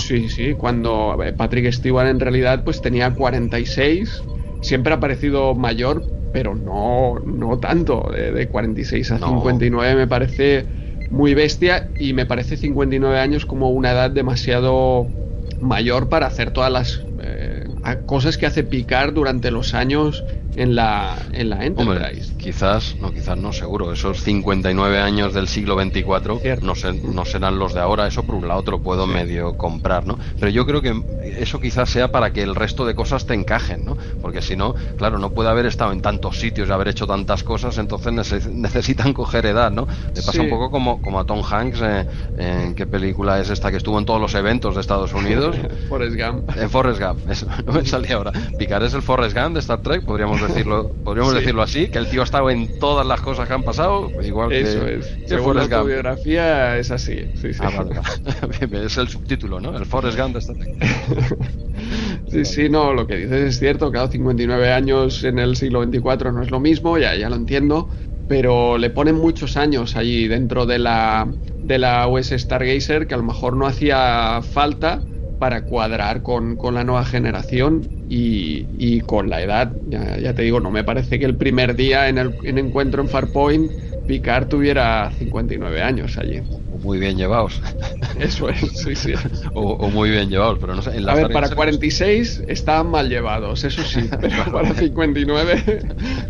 Sí, sí, cuando eh, Patrick Stewart en realidad pues tenía 46, siempre ha parecido mayor, pero no, no tanto, de, 46 a 59 me parece muy bestia y me parece 59 años como una edad demasiado mayor para hacer todas las cosas que hace Picard durante los años en la, en la Enterprise. quizás, no, quizás no, seguro. Esos 59 años del siglo 24 no, no, serán los de ahora. Eso por un lado lo puedo medio comprar, ¿no? Pero yo creo que eso quizás sea para que el resto de cosas te encajen, ¿no? Porque si no, claro, no puede haber estado en tantos sitios y haber hecho tantas cosas, entonces [LAUGHS] necesitan coger edad, ¿no? Le pasa un poco como, como a Tom Hanks, eh, en qué película es esta que estuvo en todos los eventos de Estados Unidos. [LAUGHS] Forrest Gump. En Forrest Gump, [LAUGHS] no me salía ahora. Picar es el Forrest Gump de Star Trek, podríamos decirlo, podríamos decirlo así, que el tío ha estado en todas las cosas que han pasado, igual Eso que, es. Según la biografía es así. Sí, sí. Ah, [LAUGHS] es el subtítulo, ¿no? El Forrest Gump de Trek. [LAUGHS] sí, sí, no, lo que dices es cierto, claro, 59 años en el siglo 24 no es lo mismo, ya, ya lo entiendo, pero le ponen muchos años allí dentro de la, de la US Stargazer que a lo mejor no hacía falta para cuadrar con, la nueva generación y, con la edad. Ya, te digo, no me parece que el primer día en el en encuentro en Farpoint Picard tuviera 59 años allí muy bien llevados. Eso es, sí, sí. O, muy bien llevados, pero no sé. a ver, para 46 estaban mal llevados, eso sí, [LAUGHS] pero para 59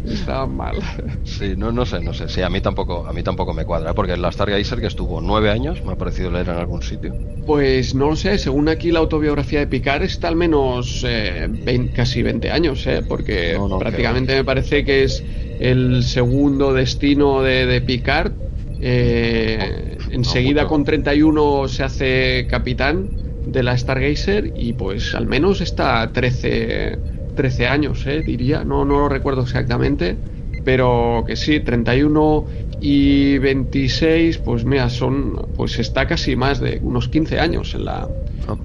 estaban mal. Sí, no, no sé, no sé. Sí, a mí tampoco, a mí tampoco me cuadra, porque la Stargazer que estuvo nueve años, me ha parecido leer en algún sitio. Pues no lo sé, según aquí la autobiografía de Picard está al menos eh, casi 20 años, eh, porque prácticamente me parece que es el segundo destino de, de Picard eh, enseguida con 31 se hace capitán de la Stargazer y pues al menos está 13, 13 años, eh, diría, no, no lo recuerdo exactamente, pero que sí, 31 y 26, pues mira, son, pues está casi más de unos 15 años en la...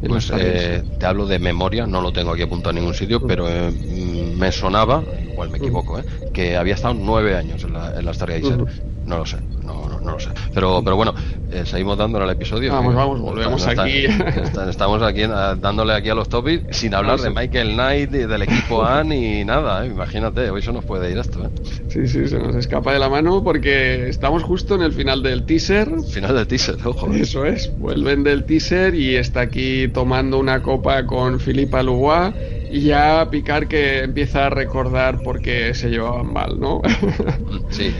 pues, eh, te hablo de memoria, no lo tengo aquí apuntado en ningún sitio, pero eh, me sonaba, igual me equivoco, eh, que había estado nueve años en la, en la Stargazer. No lo sé, no, no, lo sé. Pero, pero bueno, eh, seguimos dándole al episodio. Vamos, vamos, volvemos aquí. estamos aquí dándole aquí a los topics sin hablar de Michael Knight, y del equipo [LAUGHS] A ni nada. ¿eh? Imagínate, hoy se nos puede ir esto. ¿eh? Sí, sí, se nos escapa de la mano porque estamos justo en el final del teaser. Final del teaser, ojo. Eso es, vuelven del teaser y está aquí tomando una copa con Filipa Lugois y ya Picar que empieza a recordar por qué se llevaban mal, ¿no? [LAUGHS] sí,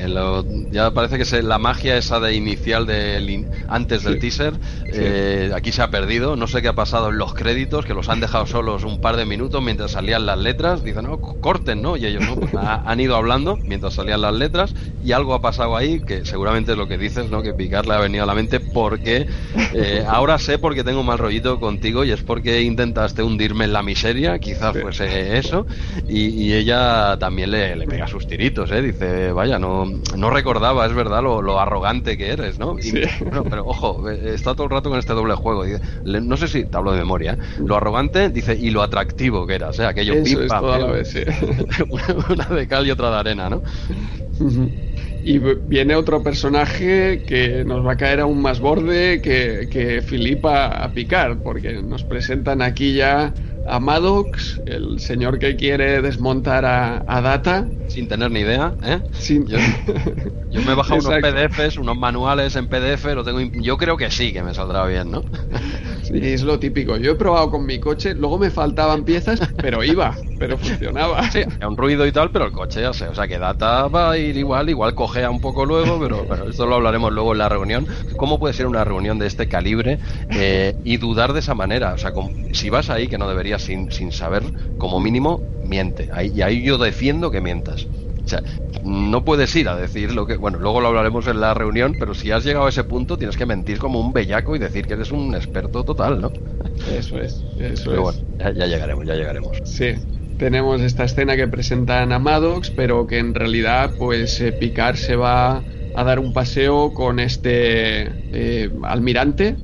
ya parece que es la magia esa de inicial de antes del teaser, eh, aquí se ha perdido, no sé qué ha pasado en los créditos, que los han dejado solos un par de minutos mientras salían las letras, dicen, no, corten, ¿no? Y ellos no, pues, han ido hablando mientras salían las letras y algo ha pasado ahí, que seguramente es lo que dices, ¿no? Que Picar le ha venido a la mente porque eh, ahora sé porque tengo un mal rollito contigo y es porque intentaste hundirme en la miseria, quizás quizás pues eso, y, ella también le, pega sus tiritos, ¿eh? Dice, vaya, no, no recordaba, es verdad, lo, arrogante que eres, ¿no? pero ojo, eh, está todo el rato con este doble juego. no sé si te hablo de memoria, ¿eh? lo arrogante, dice, y lo atractivo que era, o sea, aquello eso es toda la vez, [LAUGHS] una de cal y otra de arena, ¿no? Y viene otro personaje que nos va a caer aún más borde que, que Filipa a picar, porque nos presentan aquí ya a Maddox, el señor que quiere desmontar a, Data. Sin tener ni idea, ¿eh? Yo, me he bajado unos [LAUGHS] PDFs, unos manuales en PDF, lo tengo, yo creo que sí, que me saldrá bien, ¿no? [LAUGHS] Sí, es lo típico. Yo he probado con mi coche, luego me faltaban piezas, pero iba, pero funcionaba. [LAUGHS] Sí, un ruido y tal, pero el coche ya sé, o sea que Data va a ir igual, igual cogea un poco luego, pero bueno, esto lo hablaremos luego en la reunión. ¿Cómo puede ser una reunión de este calibre eh, y dudar de esa manera? O sea, si vas ahí, que no deberías sin, sin saber, como mínimo, miente. Ahí, y ahí yo defiendo que mientas. O sea, no puedes ir a decir lo que. Bueno, luego lo hablaremos en la reunión, pero si has llegado a ese punto, tienes que mentir como un bellaco y decir que eres un experto total, ¿no? Eso es, eso pero bueno, ya, llegaremos, ya llegaremos. Sí. Tenemos esta escena que presentan a Maddox, pero que en realidad, pues, eh, Picard se va a dar un paseo con este eh, almirante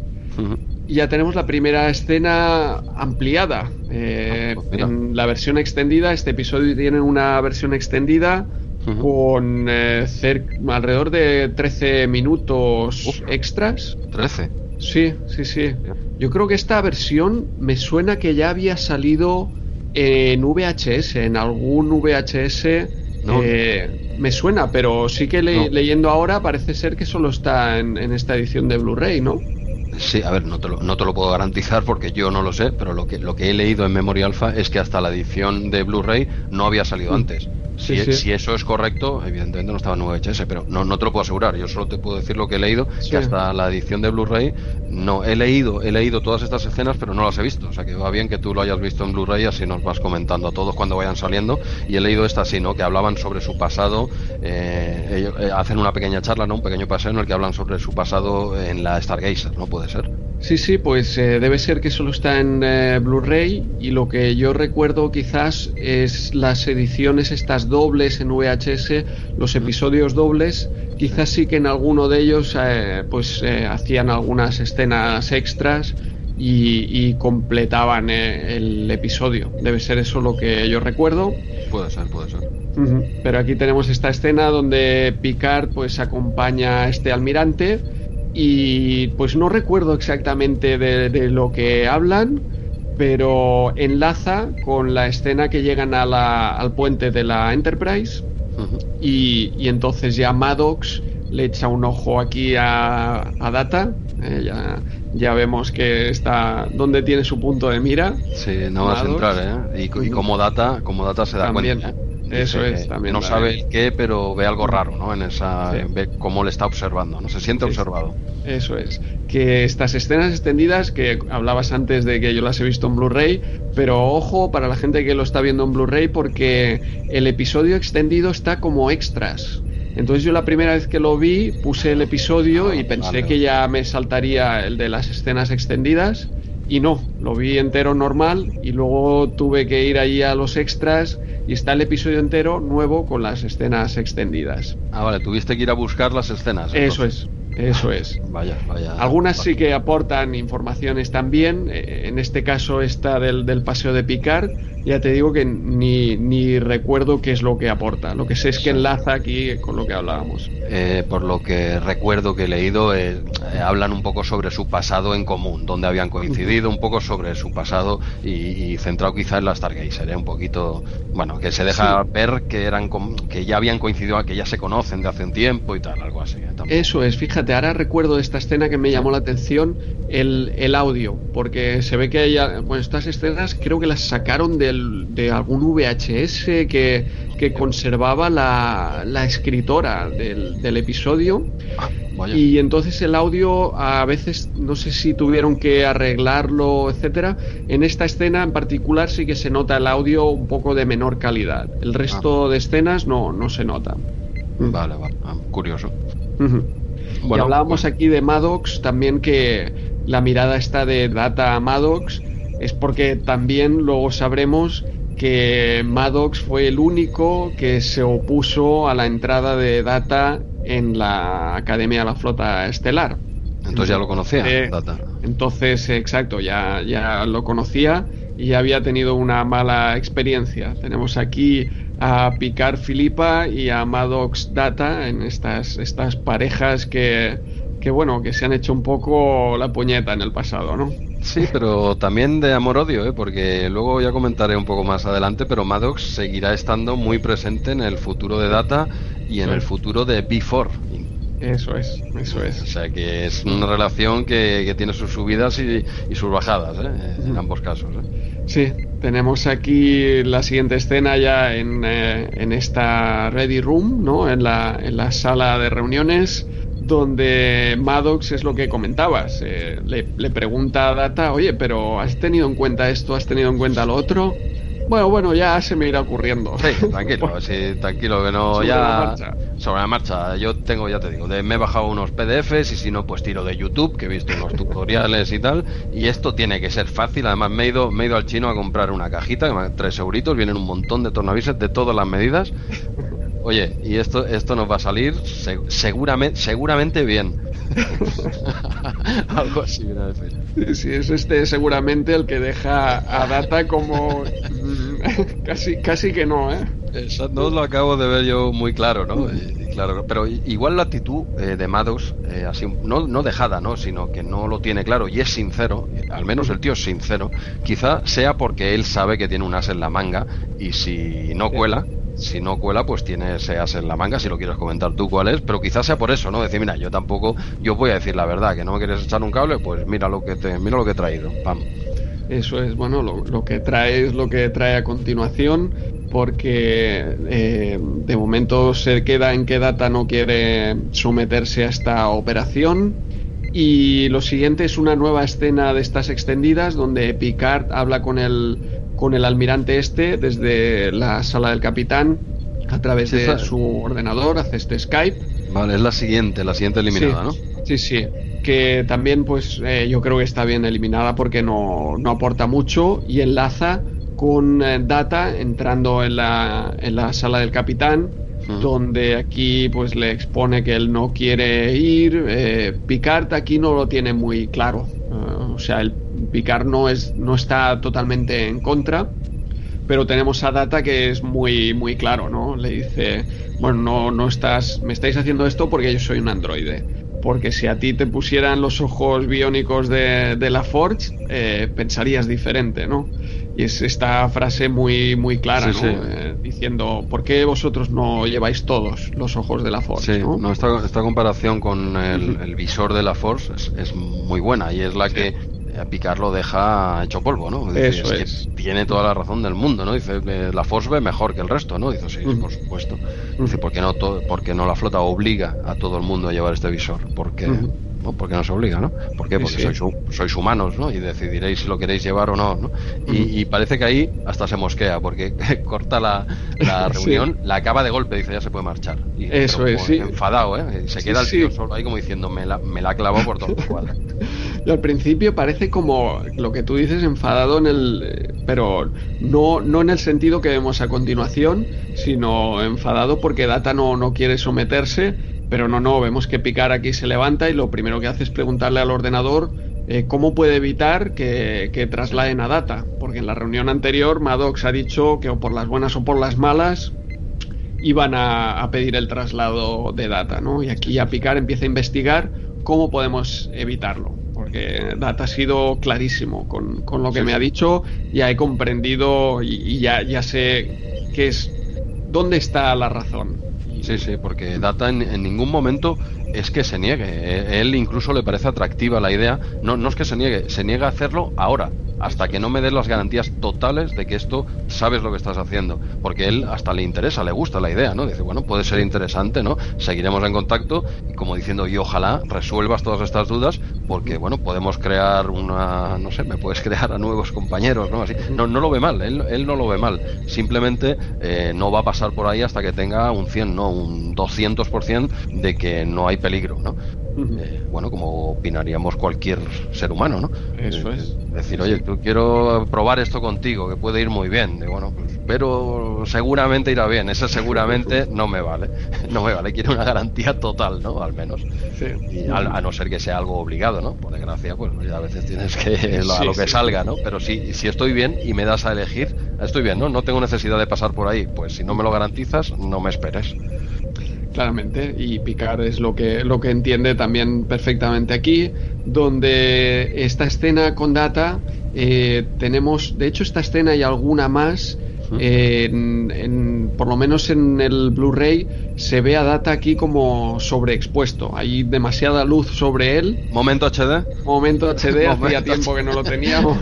ya tenemos la primera escena ampliada. Eh, ah, pues en la versión extendida, este episodio tiene una versión extendida con eh, alrededor de 13 minutos extras. ¿13? Sí, sí, sí. Yo creo que esta versión me suena que ya había salido en VHS, en algún VHS. Eh, me suena, pero sí que leyendo ahora parece ser que solo está en esta edición de Blu-ray, ¿no? Sí, a ver, no te, lo, no te lo puedo garantizar porque yo no lo sé, pero lo que, lo que he leído en Memoria Alpha es que hasta la edición de Blu-ray no había salido mm. Antes. Si, si, eso es correcto, evidentemente no estaba en VHS, pero no, no te lo puedo asegurar. Yo solo te puedo decir lo que he leído, que hasta la edición de Blu-ray no he leído, he leído todas estas escenas, pero no las he visto. O sea que va bien que tú lo hayas visto en Blu-ray, así nos vas comentando a todos cuando vayan saliendo. Y he leído esta así, ¿no? Que hablaban sobre su pasado, eh, eh, hacen una pequeña charla, ¿no? Un pequeño paseo en el que hablan sobre su pasado en la Stargazer, ¿no? Puede ser. Sí, sí, pues eh, debe ser que solo está en eh, Blu-ray y lo que yo recuerdo quizás es las ediciones estas dobles en VHS, los episodios dobles, quizás sí que en alguno de ellos eh, pues hacían algunas escenas extras y, completaban el episodio. Debe ser eso lo que yo recuerdo. Puede ser, puede ser. Pero aquí tenemos esta escena donde Picard pues acompaña a este almirante y pues no recuerdo exactamente de, lo que hablan, pero enlaza con la escena que llegan a la, al puente de la Enterprise y, y, entonces ya Maddox le echa un ojo aquí a, a Data, eh, ya, ya, vemos que está donde tiene su punto de mira. Sí, no vas a entrar, ¿eh? Y, como Data, como Data se da cuenta. ¿eh? Eso es, también. No sabe el qué, pero ve algo raro, ¿no? En esa. Ve cómo le está observando, ¿no? Se siente observado. Eso es. Que estas escenas extendidas, que hablabas antes de que yo las he visto en Blu-ray, pero ojo para la gente que lo está viendo en Blu-ray, porque el episodio extendido está como extras. Entonces yo la primera vez que lo vi puse el episodio y pensé que ya me saltaría el de las escenas extendidas y no, lo vi entero normal y luego tuve que ir ahí a los extras y está el episodio entero nuevo con las escenas extendidas. Ah, vale, tuviste que ir a buscar las escenas. Eso es. Eso es. Vaya, vaya. Algunas sí que aportan informaciones también. Eh, en este caso, esta del, del paseo de Picard ya te digo que ni, ni, recuerdo qué es lo que aporta. Lo que sé es que enlaza aquí con lo que hablábamos. Eh, por lo que recuerdo que he leído, eh, eh, hablan un poco sobre su pasado en común, donde habían coincidido, un poco sobre su pasado y, centrado quizá en la Stargazer, ¿eh? un poquito, bueno, que se deja ver que eran que ya habían coincidido, que ya se conocen de hace un tiempo y tal, algo así. Eso es, fíjate, ahora recuerdo de esta escena que me llamó la atención el, el audio, porque se ve que hay, bueno, estas escenas creo que las sacaron del de algún VHS que, que conservaba la, la escritora del, del episodio. Ah, y entonces el audio a veces no sé si tuvieron que arreglarlo, etcétera. En esta escena en particular sí que se nota el audio un poco de menor calidad. El resto ah. de escenas no, no se nota. Vale, vale. Ah, curioso. Bueno, hablábamos aquí de Maddox, también que la mirada está de Data a Maddox es porque también luego sabremos que Maddox fue el único que se opuso a la entrada de Data en la Academia de la Flota Estelar. Entonces ya lo conocía, eh, Data. Entonces, exacto, ya, ya lo conocía y había tenido una mala experiencia. Tenemos aquí a Picard Filipa y a Maddox Data en estas, estas parejas que, que, bueno, que se han hecho un poco la puñeta en el pasado, ¿no? Sí, pero también de amor-odio, ¿eh? porque luego ya comentaré un poco más adelante, pero Maddox seguirá estando muy presente en el futuro de Data y en el futuro de B4. Eso es, eso es. O sea que es una relación que, tiene sus subidas y, sus bajadas, ¿eh? en ambos casos. ¿eh? Sí, tenemos aquí la siguiente escena ya en, eh, en esta Ready Room, ¿no? en, la, en la sala de reuniones donde Maddox es lo que comentabas. Eh, le, pregunta a Data, oye, pero ¿has tenido en cuenta esto? ¿Has tenido en cuenta lo otro? Bueno, bueno, ya se me irá ocurriendo. Sí, tranquilo, [LAUGHS] sí, tranquilo, que no, sobre ya. La marcha. Sobre la marcha. Yo tengo, ya te digo, de, me he bajado unos PDFs y si no, pues tiro de YouTube, que he visto unos [LAUGHS] tutoriales y tal. Y esto tiene que ser fácil. Además, me he ido, me he ido al chino a comprar una cajita, tres euritos, vienen un montón de tornavises de todas las medidas. Oye, y esto, esto nos va a salir seguramente, seguramente bien. [LAUGHS] Algo así, Sí, es este seguramente el que deja a Data como [LAUGHS] casi, casi que no, ¿eh? no lo acabo de ver yo muy claro, ¿no? claro, pero igual la actitud eh, de Maddox, eh, así, no, no dejada, ¿no? Sino que no lo tiene claro y es sincero, al menos el tío es sincero, quizá sea porque él sabe que tiene un as en la manga y si no cuela, si no cuela, pues tiene ese as en la manga, si lo quieres comentar tú cuál es, pero quizás sea por eso, ¿no? Decir, mira, yo tampoco, yo voy a decir la verdad, que no me quieres echar un cable, pues mira lo que te, mira lo que he traído, pam. Eso es, bueno, lo, que trae es lo que trae a continuación, porque eh, de momento se queda en que Data no quiere someterse a esta operación. Y lo siguiente es una nueva escena de estas extendidas donde Picard habla con el con el almirante este desde la sala del capitán a través de su ordenador, hace este Skype. Vale, es la siguiente, la siguiente eliminada, ¿no? Sí, sí, que también pues eh, yo creo que está bien eliminada porque no, no aporta mucho y enlaza con eh, Data entrando en la, en la sala del capitán donde aquí pues le expone que él no quiere ir. Eh, Picard aquí no lo tiene muy claro. o sea, el Picard no, es, no está totalmente en contra, pero tenemos a Data que es muy, muy claro, ¿no? Le dice, bueno, no, no estás, me estáis haciendo esto porque yo soy un androide. Porque si a ti te pusieran los ojos biónicos de, la Forge, eh, pensarías diferente, ¿no? Y es esta frase muy, muy clara, ¿no? Eh, diciendo, ¿por qué vosotros no lleváis todos los ojos de la Force? Sí, ¿no? esta, esta, comparación con el, visor de la Force es, es, muy buena y es la que a Picard lo deja hecho polvo, ¿no? Eso es. tiene toda la razón del mundo, ¿no? Dice, la Force ve mejor que el resto, ¿no? Dice, sí, por supuesto. Dice, ¿por qué, no porque no la flota obliga a todo el mundo a llevar este visor? Porque, porque no se obliga, ¿no? ¿Por qué? Porque Sois, sois, humanos, ¿no? Y decidiréis si lo queréis llevar o no, ¿no? Y, parece que ahí hasta se mosquea, porque [LAUGHS] corta la, la [LAUGHS] reunión, la acaba de golpe, dice, ya se puede marchar. Y, Eso es, sí. Enfadado, ¿eh? Se queda el tío solo ahí como diciendo, me la, me la clavó por todo el cuadro. [LAUGHS] Y al principio parece como lo que tú dices, enfadado en el. Pero no, no en el sentido que vemos a continuación, sino enfadado porque Data no, no quiere someterse. Pero no, no, vemos que Picar aquí se levanta y lo primero que hace es preguntarle al ordenador eh, cómo puede evitar que, que, trasladen a Data. Porque en la reunión anterior Maddox ha dicho que o por las buenas o por las malas iban a, a pedir el traslado de Data, ¿no? Y aquí a Picar empieza a investigar cómo podemos evitarlo porque Data ha sido clarísimo con, con lo que me ha dicho, ya he comprendido y, y, ya, ya sé qué es, dónde está la razón. Sí, sí, porque Data en, en ningún momento es que se niegue. Eh, él incluso le parece atractiva la idea. No, no es que se niegue, se niega a hacerlo ahora, hasta que no me des las garantías totales de que esto sabes lo que estás haciendo. Porque él hasta le interesa, le gusta la idea, ¿no? Dice, bueno, puede ser interesante, ¿no? Seguiremos en contacto y como diciendo, y ojalá resuelvas todas estas dudas, porque, bueno, podemos crear una, no sé, me puedes [LAUGHS] crear a nuevos compañeros, ¿no? Así, no, no lo ve mal, él, él no lo ve mal. Simplemente eh, no va a pasar por ahí hasta que tenga un 100, no, un 200% de que no hay peligro, ¿no? Eh, bueno, como opinaríamos cualquier ser humano, ¿no? Eso es. Eh, decir, oye, tú quiero probar esto contigo, que puede ir muy bien. De, bueno, pues, pero seguramente irá bien. Ese seguramente [LAUGHS] no me vale. [LAUGHS] No me vale. Quiero una garantía total, ¿no? Al menos. Sí. Y a, a, no ser que sea algo obligado, ¿no? Por desgracia, pues a veces tienes que [LAUGHS] lo, a lo que sí, salga, ¿no? Pero si, si estoy bien y me das a elegir, estoy bien, ¿no? No tengo necesidad de pasar por ahí. Pues si no me lo garantizas, no me esperes claramente y Picard es lo que lo que entiende también perfectamente aquí donde esta escena con Data eh, tenemos de hecho esta escena y alguna más eh, en, en, por lo menos en el Blu-ray se ve a Data aquí como sobreexpuesto. Hay demasiada luz sobre él. Momento HD. Momento HD, hacía tiempo que no lo teníamos.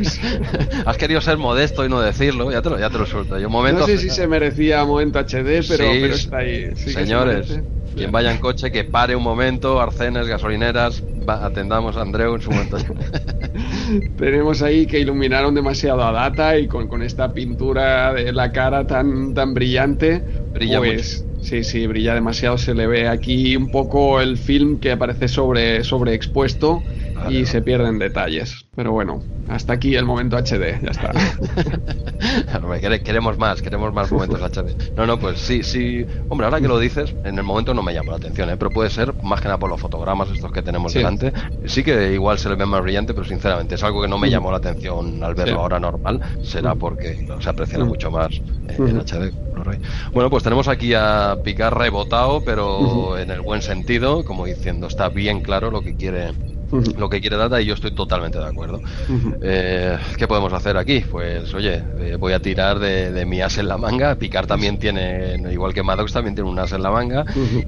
[LAUGHS] Has querido ser modesto y no decirlo, ya te lo, ya te lo suelto. Yo, momento no sé si se merecía momento HD, pero, sí, pero está ahí. Sí señores, quien vaya en coche, que pare un momento, arcenes, gasolineras, va, atendamos a Andreu en su momento. [LAUGHS] Tenemos ahí que iluminaron demasiado a Data y con, con esta pintura de la cara tan, tan brillante, Brilla pues... Mucho. Sí, sí, brilla demasiado. Se le ve aquí un poco el film que aparece sobre, sobre expuesto vale, y no. se pierden detalles. Pero bueno, hasta aquí el momento HD, ya está. [LAUGHS] queremos más, queremos más momentos HD. No, no, pues sí, sí. Hombre, ahora que lo dices, en el momento no me llama la atención, ¿eh? pero puede ser más que nada por los fotogramas estos que tenemos sí. delante. Sí que igual se le ve más brillante, pero sinceramente es algo que no me llamó la atención al verlo sí. ahora normal. Será porque se aprecia mucho más en HD. Bueno, pues tenemos aquí a Picar rebotado, pero -huh. en el buen sentido, como diciendo, está bien claro lo que quiere uh -huh. lo que quiere Data y yo estoy totalmente de acuerdo. Uh -huh. eh, ¿Qué podemos hacer aquí? Pues oye, eh, voy a tirar de, de, mi as en la manga. Picar también tiene, igual que Maddox, también tiene un as en la manga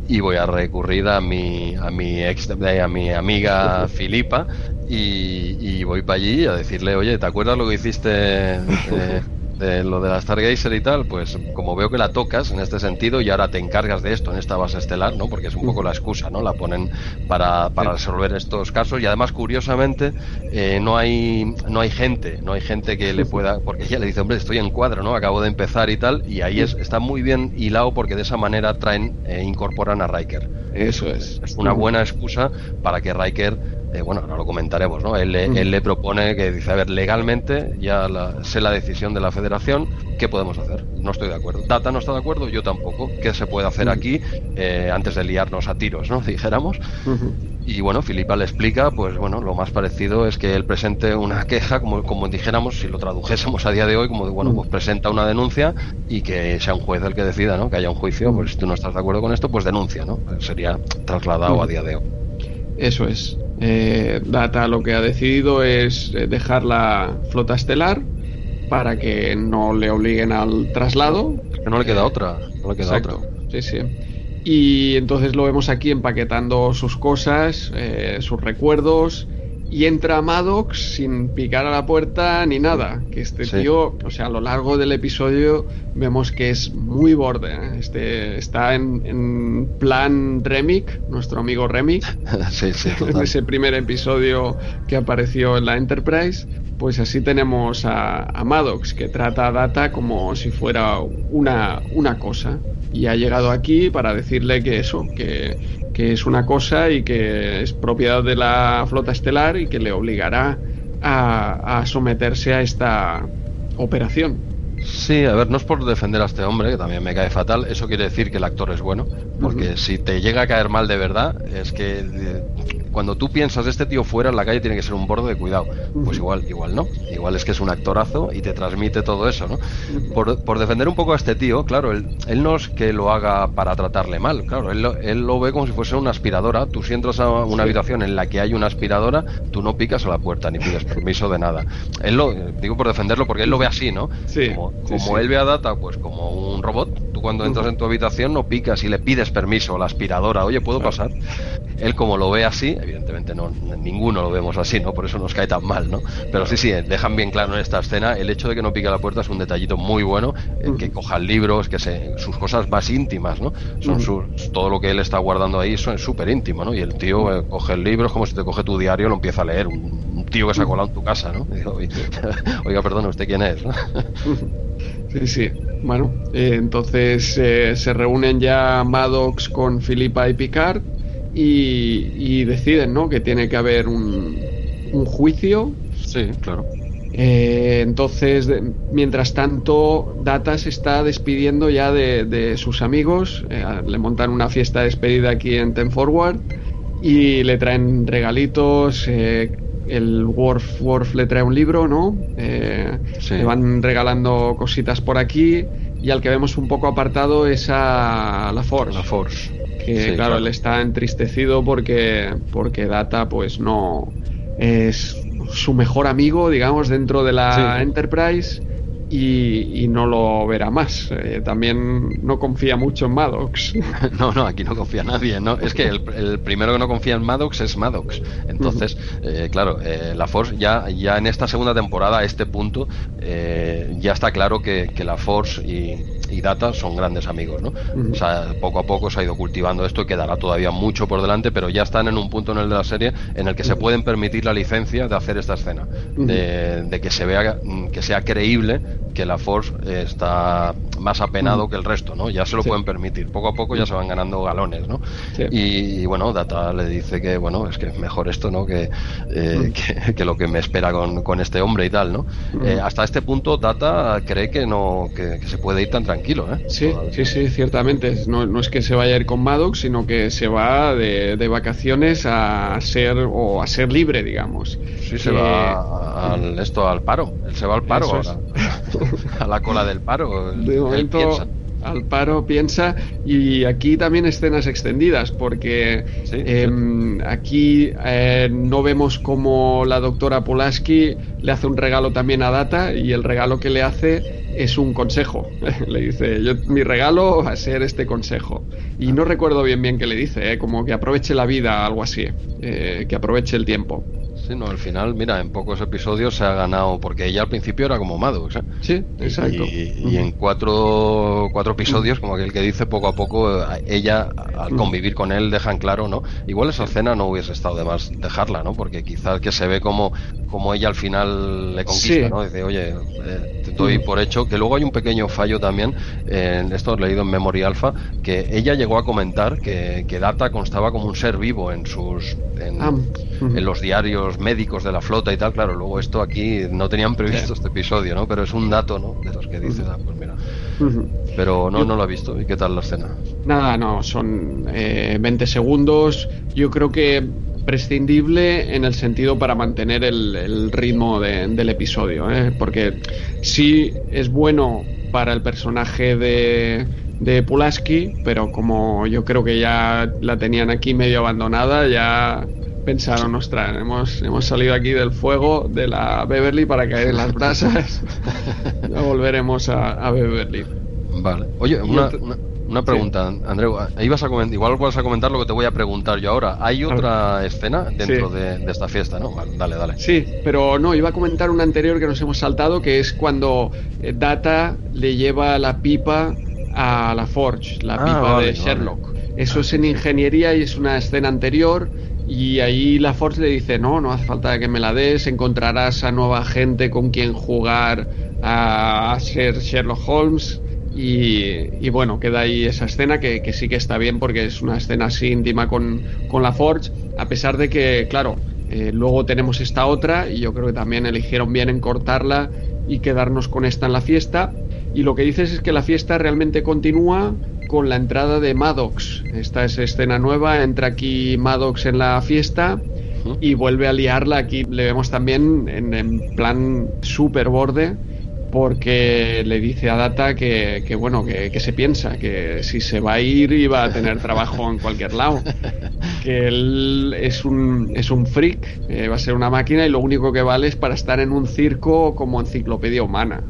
y voy a recurrir a mi a mi ex, a mi amiga Filipa y, y, voy para allí a decirle, oye, ¿te acuerdas lo que hiciste? [LAUGHS] Eh, de lo de la Stargazer y tal, pues como veo que la tocas en este sentido y ahora te encargas de esto en esta base estelar, ¿no? Porque es un poco la excusa, ¿no? La ponen para, para resolver estos casos y además curiosamente eh, no hay no hay gente, no hay gente que le pueda, porque ella le dice, hombre, estoy en cuadro, ¿no? Acabo de empezar y tal y ahí es, está muy bien hilado porque de esa manera traen, eh, incorporan a Riker. Eso es. Es una buena excusa para que Riker eh, bueno, ahora lo comentaremos, ¿no? Él, mm. él, le propone que dice, a ver, legalmente ya la, sé la decisión de la federación, ¿qué podemos hacer? No estoy de acuerdo. Data no está de acuerdo, yo tampoco. ¿Qué se puede hacer mm. aquí eh, antes de liarnos a tiros, ¿no? [LAUGHS] Dijéramos. Mm -hmm. Y bueno, Filipa le explica, pues bueno, lo más parecido es que él presente una queja, como, como dijéramos, si lo tradujésemos a día de hoy, como de, bueno, pues presenta una denuncia y que sea un juez el que decida, ¿no? Que haya un juicio, pues si tú no estás de acuerdo con esto, pues denuncia, ¿no? Sería trasladado a día de hoy. Eso es. Eh, Data lo que ha decidido es eh, dejar la flota estelar para que no le obliguen al traslado. Que no le queda eh, otra. No le queda exacto, otra. Sí, sí. Y entonces lo vemos aquí empaquetando sus cosas, eh, sus recuerdos, y entra Maddox sin picar a la puerta ni nada. Que este sí. tío, o sea, a lo largo del episodio vemos que es muy borde. ¿eh? Este está en, en, plan Remick, nuestro amigo Remick. [LAUGHS] sí, sí, [LAUGHS] en ese primer episodio que apareció en la Enterprise. pues así tenemos a, Maddox, que trata a Data como si fuera una, una cosa. Y ha llegado aquí para decirle que eso, que, es una cosa y que es propiedad de la flota estelar y que le obligará a, a someterse a esta operación. Sí, a ver, no es por defender a este hombre, que también me cae fatal, eso quiere decir que el actor es bueno, porque si te llega a caer mal de verdad, es que eh, cuando tú piensas este tío fuera en la calle tiene que ser un borde de cuidado. Pues igual, igual no. Igual es que es un actorazo y te transmite todo eso, ¿no? Por, defender un poco a este tío, claro, él, él, no es que lo haga para tratarle mal, claro, él, él lo ve como si fuese una aspiradora. Tú si entras a una habitación en la que hay una aspiradora, tú no picas a la puerta ni pides permiso de nada. Él lo, digo por defenderlo porque él lo ve así, ¿no? Sí. Como, como él ve a Data, pues como un robot, cuando entras en tu habitación no picas y le pides permiso a la aspiradora, oye, ¿puedo pasar? Él como lo ve así, evidentemente no, ninguno lo vemos así, ¿no? Por eso nos cae tan mal, ¿no? Pero sí, sí, dejan bien claro en esta escena el hecho de que no pique la puerta es un detallito muy bueno, el que coja el libro, es que se, sus cosas más íntimas, ¿no? Son sus, todo lo que él está guardando ahí son súper íntimo, ¿no? Y el tío eh, coge el libro, es como si te coge tu diario, lo empieza a leer, un, tío que se ha colado en tu casa, ¿no? [LAUGHS] oiga, perdón, ¿usted quién es? Sí, sí. Bueno, eh, entonces eh, se reúnen ya Maddox con Filipa y Picard y, deciden, ¿no? Que tiene que haber un, un juicio. Sí, claro. Eh, entonces, mientras tanto, Data se está despidiendo ya de, sus amigos. Eh, le montan una fiesta de despedida aquí en Ten Forward y le traen regalitos. Eh, el Worf, Worf le trae un libro, ¿no? Le van regalando cositas por aquí. Y al que vemos un poco apartado es a la Force. La Force que claro, él está entristecido porque, porque Data pues no es su mejor amigo, digamos, dentro de la Enterprise y, no lo verá más. Eh, también no confía mucho en Maddox. [LAUGHS] No, no, aquí no confía nadie. ¿no? Es que el, primero que no confía en Maddox es Maddox. Entonces, eh, claro, eh, la Force ya, ya en esta segunda temporada, a este punto, ya está claro que, la Force y, Data son grandes amigos. ¿no? O sea, poco a poco se ha ido cultivando esto y quedará todavía mucho por delante, pero ya están en un punto en el de la serie en el que se pueden permitir la licencia de hacer esta escena, de, de que se vea que sea creíble que la Force está más apenado que el resto, ¿no? Ya se lo pueden permitir. Poco a poco ya se van ganando galones, ¿no? Y, bueno, Data le dice que, bueno, es que es mejor esto, ¿no? Que, eh, que, lo que me espera con, con este hombre y tal, ¿no? Eh, hasta este punto Data cree que no que, se puede ir tan tranquilo, ¿eh? Sí, sí, sí, ciertamente. No, no, es que se vaya a ir con Maddox, sino que se va de, de vacaciones a ser o a ser libre, digamos. Sí, se va al, esto al paro. Él se va al paro ahora. [LAUGHS] a la cola del paro. De momento, al paro piensa y aquí también escenas extendidas porque em, aquí eh, no vemos como la doctora Pulaski le hace un regalo también a Data y el regalo que le hace es un consejo [LAUGHS] le dice yo mi regalo va a ser este consejo y no recuerdo bien bien qué le dice ¿eh? como que aproveche la vida algo así eh, que aproveche el tiempo Sí, no, al final, mira, en pocos episodios se ha ganado, porque ella al principio era como Maddox, ¿eh? Sí, exacto. Y, en cuatro, cuatro episodios, como aquel que dice, poco a poco, ella, al convivir con él, dejan claro, ¿no? Igual esa escena no hubiese estado de más dejarla, ¿no? Porque quizás que se ve como, como ella al final le conquista, ¿no? Dice, oye, eh, te doy por hecho, que luego hay un pequeño fallo también, en esto he leído en Memory Alpha, que ella llegó a comentar que, que Data constaba como un ser vivo en sus, en ah, los diarios médicos de la flota y tal, claro, luego esto aquí no tenían previsto este episodio, ¿no? Pero es un dato, ¿no? De los que dice, ah, pues mira. Pero no, no lo he visto. ¿Y qué tal la escena? Nada, no, son eh, 20 segundos. Yo creo que prescindible en el sentido para mantener el, ritmo del episodio, ¿eh? porque sí es bueno para el personaje de, de Pulaski, pero como yo creo que ya la tenían aquí medio abandonada, ya pensaron, ostras, hemos, hemos salido aquí del fuego de la Beverly para caer en las brasas. [LAUGHS] ya volveremos a, Beverly. Vale. Oye, una, una, pregunta, Andreu. Ibas a comentar, igual vas a comentar lo que te voy a preguntar yo ahora. ¿Hay otra escena dentro de, esta fiesta, no? dale, dale. Sí, pero no, iba a comentar una anterior que nos hemos saltado, que es cuando eh, Data le lleva la pipa a la Forge, la ah, pipa de Sherlock. Eso es en ingeniería y es una escena anterior y ahí la Force le dice, no, no hace falta que me la des, encontrarás a nueva gente con quien jugar a ser Sherlock Holmes. Y, bueno, queda ahí esa escena que, sí que está bien porque es una escena así íntima con, la Forge, a pesar de que, claro, eh, luego tenemos esta otra y yo creo que también eligieron bien en cortarla y quedarnos con esta en la fiesta. Y lo que dices es que la fiesta realmente continúa con la entrada de Maddox. Esta es escena nueva, entra aquí Maddox en la fiesta y vuelve a liarla. Aquí le vemos también en, plan super borde porque le dice a Data que, bueno, que, se piensa, que si se va a ir va a tener trabajo en cualquier lado, que él es un, es un freak, eh, va a ser una máquina y lo único que vale es para estar en un circo como enciclopedia humana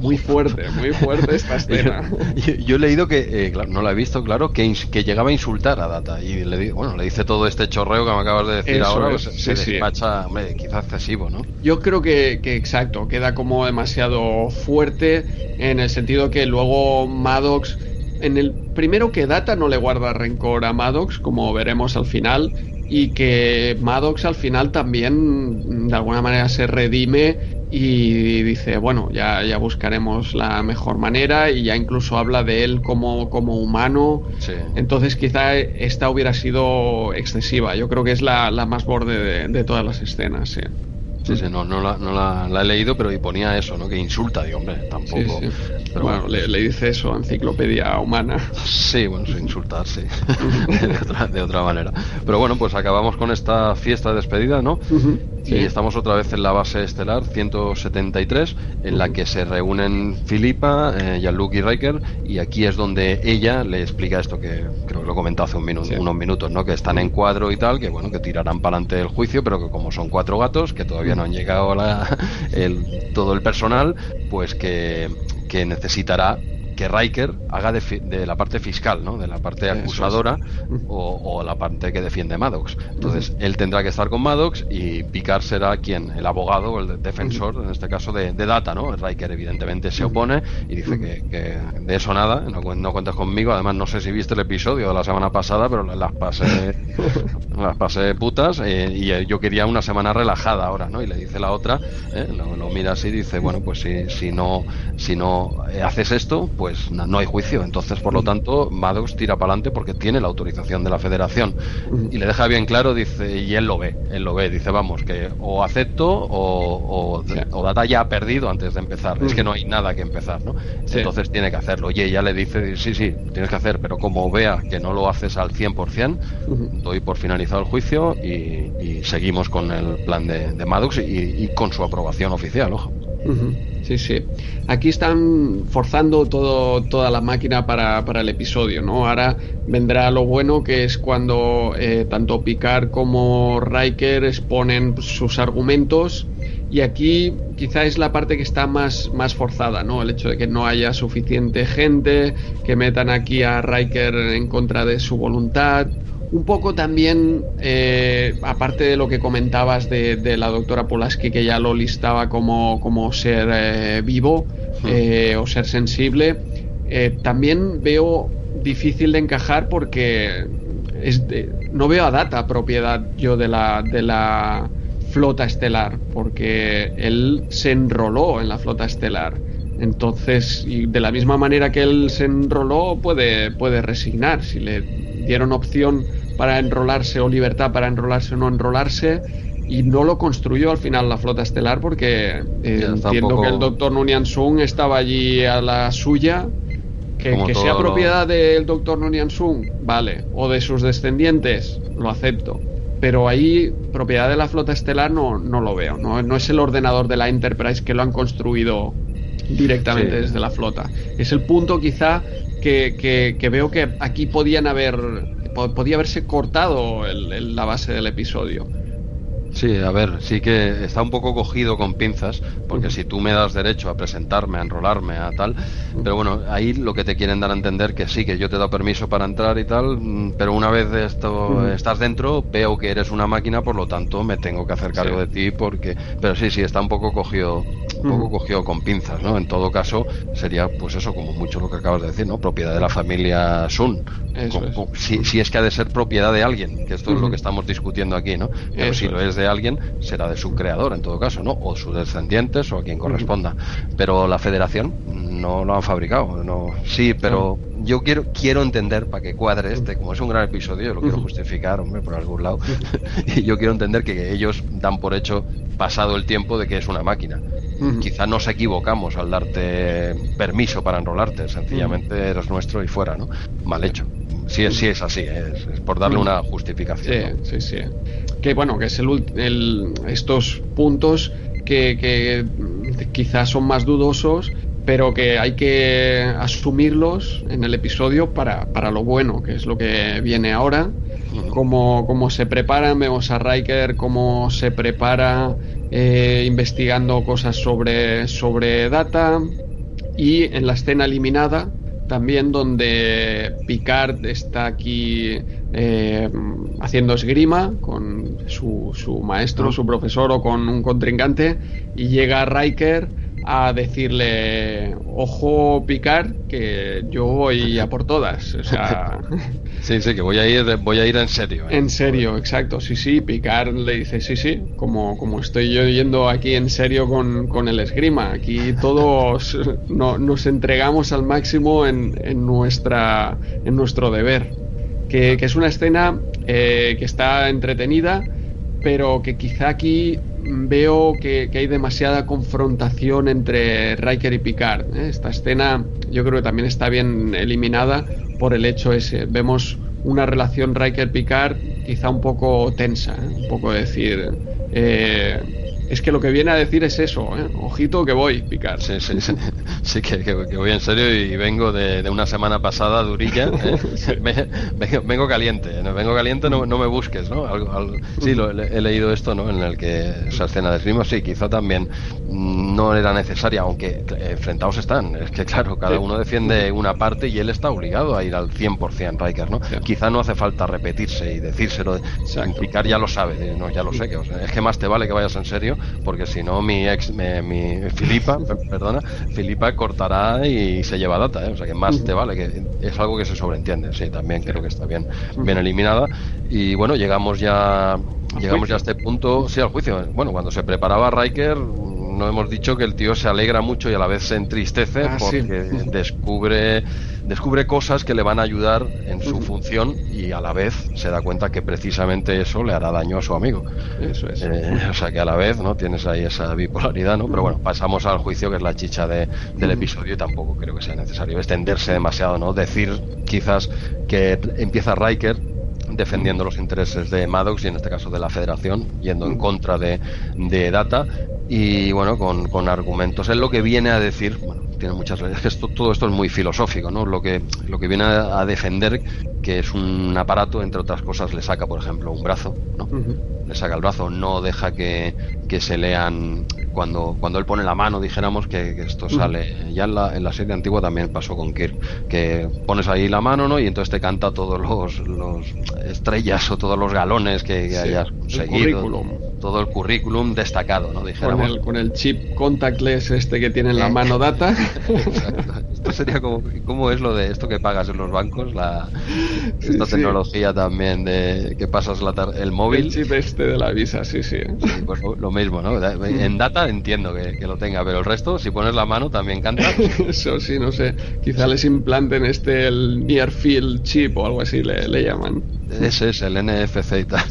muy fuerte, muy fuerte esta [LAUGHS] escena. Yo, he leído que, eh, no la he visto, claro, que, que, llegaba a insultar a Data y le, bueno, le dice todo este chorreo que me acabas de decir ahora, pues, se despacha, quizás excesivo, ¿no? Yo creo que, que, exacto, queda como demasiado fuerte en el sentido que luego Maddox, en el primero que Data no le guarda rencor a Maddox, como veremos al final, y que Maddox al final también de alguna manera se redime y dice, bueno, ya, ya buscaremos la mejor manera y ya incluso habla de él como, como humano. Entonces quizá esta hubiera sido excesiva. Yo creo que es la, la más borde de, de todas las escenas. Sí. Sí, sí, no, no, la, no la, he leído, pero y ponía eso, ¿no? Que insulta, digo, hombre, tampoco. Pero bueno, le, dice eso, enciclopedia humana. Sí, bueno, es insultar, sí. [LAUGHS] [LAUGHS] de, otra, manera. Pero bueno, pues acabamos con esta fiesta de despedida, ¿no? Y estamos otra vez en la base estelar 173, en la que se reúnen Filipa, eh, Jean-Luc y Riker, y aquí es donde ella le explica esto que creo que lo comentó hace un minuto, unos minutos, ¿no? Que están en cuadro y tal, que bueno, que tirarán para adelante el juicio, pero que como son cuatro gatos, que todavía no han llegado [LAUGHS] el, todo el personal, pues que, que necesitará que Riker haga de, la parte fiscal, ¿no? de la parte acusadora o, la parte que defiende Maddox. Entonces, él tendrá que estar con Maddox y Picard será quien, el abogado o el defensor, en este caso, de, Data. ¿no? Riker, evidentemente, se opone y dice que, de eso nada, no, no, cuentas conmigo. Además, no sé si viste el episodio de la semana pasada, pero las pasé, [LAUGHS] las pasé putas eh, y eh, yo quería una semana relajada ahora. ¿no? Y le dice la otra, eh, lo, mira así y dice: Bueno, pues si, si no, si no haces esto, pues pues no hay juicio. Entonces, por lo tanto, Maddox tira para adelante porque tiene la autorización de la federación. Y le deja bien claro, dice, y él lo ve, él lo ve, dice, vamos, que o acepto o, o, Data ya ha perdido antes de empezar. Es que no hay nada que empezar, ¿no? Entonces tiene que hacerlo. Y ella le dice, sí, sí, tienes que hacer, pero como vea que no lo haces al 100%, doy por finalizado el juicio y, seguimos con el plan de, de Maddox y, con su aprobación oficial, ojo. Sí, sí. Aquí están forzando todo, toda la máquina para, el episodio, ¿no? Ahora vendrá lo bueno que es cuando eh, tanto Picard como Riker exponen sus argumentos y aquí quizá es la parte que está más, más forzada, ¿no? El hecho de que no haya suficiente gente, que metan aquí a Riker en contra de su voluntad un poco también, eh, aparte de lo que comentabas de, la doctora Polaski, que ya lo listaba como, como ser eh, vivo eh, o ser sensible, también veo difícil de encajar porque es no veo a Data propiedad yo de la, de la flota estelar, porque él se enroló en la flota estelar. Entonces, y de la misma manera que él se enroló, puede, puede resignar. Si le dieron opción para enrolarse o libertad para enrolarse o no enrolarse y no lo construyó al final la flota estelar porque eh, entiendo que el doctor Nunian Sung estaba allí a la suya que, sea propiedad del doctor Nunian Sung vale o de sus descendientes lo acepto pero ahí propiedad de la flota estelar no, no lo veo no, no es el ordenador de la Enterprise que lo han construido directamente desde la flota es el punto quizá que, que, que veo que aquí podían haber podía haberse cortado la base del episodio. Sí, a ver, sí que está un poco cogido con pinzas, porque si tú me das derecho a presentarme, a enrolarme, a tal, pero bueno, ahí lo que te quieren dar a entender que sí, que yo te he dado permiso para entrar y tal, mm, pero una vez de esto estás dentro, veo que eres una máquina, por lo tanto me tengo que hacer cargo de ti, porque, pero sí, sí, está un poco cogido un poco cogido con pinzas, ¿no? En todo caso, sería pues eso, como mucho lo que acabas de decir, ¿no? Propiedad de la familia Sun. si, es que ha de ser propiedad de alguien, que esto es lo que estamos discutiendo aquí, ¿no? Pero si lo es de alguien, será de su creador, en todo caso, ¿no? O sus descendientes o a quien corresponda. Pero la federación no lo han fabricado, no. Sí, pero yo quiero quiero entender para que cuadre este, como es un gran episodio, yo lo quiero justificar, hombre, por algún lado. [LAUGHS] y yo quiero entender que ellos dan por hecho pasado el tiempo de que es una máquina. Quizá nos equivocamos al darte permiso para enrolarte, sencillamente eres nuestro y fuera, ¿no? Mal hecho. Sí, sí es así, es, por darle una justificación. Sí, sí, sí. Que bueno, que es el, estos puntos que, que quizás son más dudosos pero que hay que asumirlos en el episodio para, para lo bueno, que es lo que viene ahora. Cómo, se preparan, vemos a Riker cómo se prepara eh, investigando cosas sobre, sobre Data y en la escena eliminada también donde Picard está aquí eh, haciendo esgrima con su, su maestro, su profesor o con un contrincante y llega Riker a decirle, ojo picar, que yo voy a por todas. O sea... [LAUGHS] Sí, sí, que voy a ir, voy a ir en serio. ¿eh? En serio, exacto. Sí, sí, picar le dice, sí, sí, como, como estoy yo yendo aquí en serio con, con el esgrima. Aquí todos [LAUGHS] no, nos entregamos al máximo en, en, nuestra, en nuestro deber. Que, que es una escena eh, que está entretenida, pero que quizá aquí veo que, hay demasiada confrontación entre Riker y Picard. ¿eh? Esta escena yo creo que también está bien eliminada por el hecho ese. Vemos una relación Riker-Picard quizá un poco tensa, ¿eh? un poco decir... Eh, es que lo que viene a decir es eso, ¿eh? ojito que voy, picar. Sí, sí, sí, sí que, voy en serio y vengo de, una semana pasada durilla. ¿eh? [LAUGHS] [LAUGHS] vengo, caliente, ¿no? vengo caliente, no, me busques, ¿no? sí, lo, he leído esto, ¿no? En el que esa escena de esgrima, sí, quizá también no era necesaria, aunque enfrentados están. Es que, claro, cada uno defiende una parte y él está obligado a ir al 100% Riker, ¿no? Quizá no hace falta repetirse y decírselo. Picar ya lo sabe, no, ya lo sé, que, es que más te vale que vayas en serio porque si no mi ex, mi, Filipa, [LAUGHS] perdona, Filipa cortará y se lleva data, ¿eh? o sea que más te vale, que es algo que se sobreentiende, sí, también creo que está bien, bien eliminada. Y bueno, llegamos ya, llegamos ya a este punto, sí, al juicio. Bueno, cuando se preparaba Riker, no hemos dicho que el tío se alegra mucho y a la vez se entristece ah, porque [LAUGHS] descubre descubre cosas que le van a ayudar en su función y a la vez se da cuenta que precisamente eso le hará daño a su amigo. Eso es. Eh, o sea que a la vez, ¿no? Tienes ahí esa bipolaridad, ¿no? Pero bueno, pasamos al juicio que es la chicha de, del episodio y tampoco creo que sea necesario extenderse demasiado, ¿no? Decir quizás que empieza Riker defendiendo los intereses de Maddox y en este caso de la Federación, yendo en contra de, de Data y bueno, con, con argumentos. Es lo que viene a decir, tiene muchas esto, todo esto es muy filosófico, ¿no? Lo que, lo que viene a, defender que es un aparato, entre otras cosas, le saca, por ejemplo, un brazo, ¿no? Le saca el brazo, no deja que, que, se lean cuando, cuando él pone la mano, dijéramos que, esto sale. Ya en la, en la, serie antigua también pasó con Kirk, que pones ahí la mano, ¿no? Y entonces te canta todos los, los estrellas o todos los galones que, hayas conseguido. Todo el currículum destacado, ¿no? Dijéramos. Con el, con el chip contactless este que tiene en la eh. mano data. [LAUGHS] Esto sería como, ¿cómo es lo de esto que pagas en los bancos? La, esta tecnología también de que pasas la el móvil. El chip este de la visa, sí, sí. pues lo mismo, ¿no? En data entiendo que, lo tenga, pero el resto, si pones la mano, también canta. [LAUGHS] Eso sí, no sé. Quizá les implanten este, el Near Field Chip o algo así le, le llaman. Ese es el NFC y tal.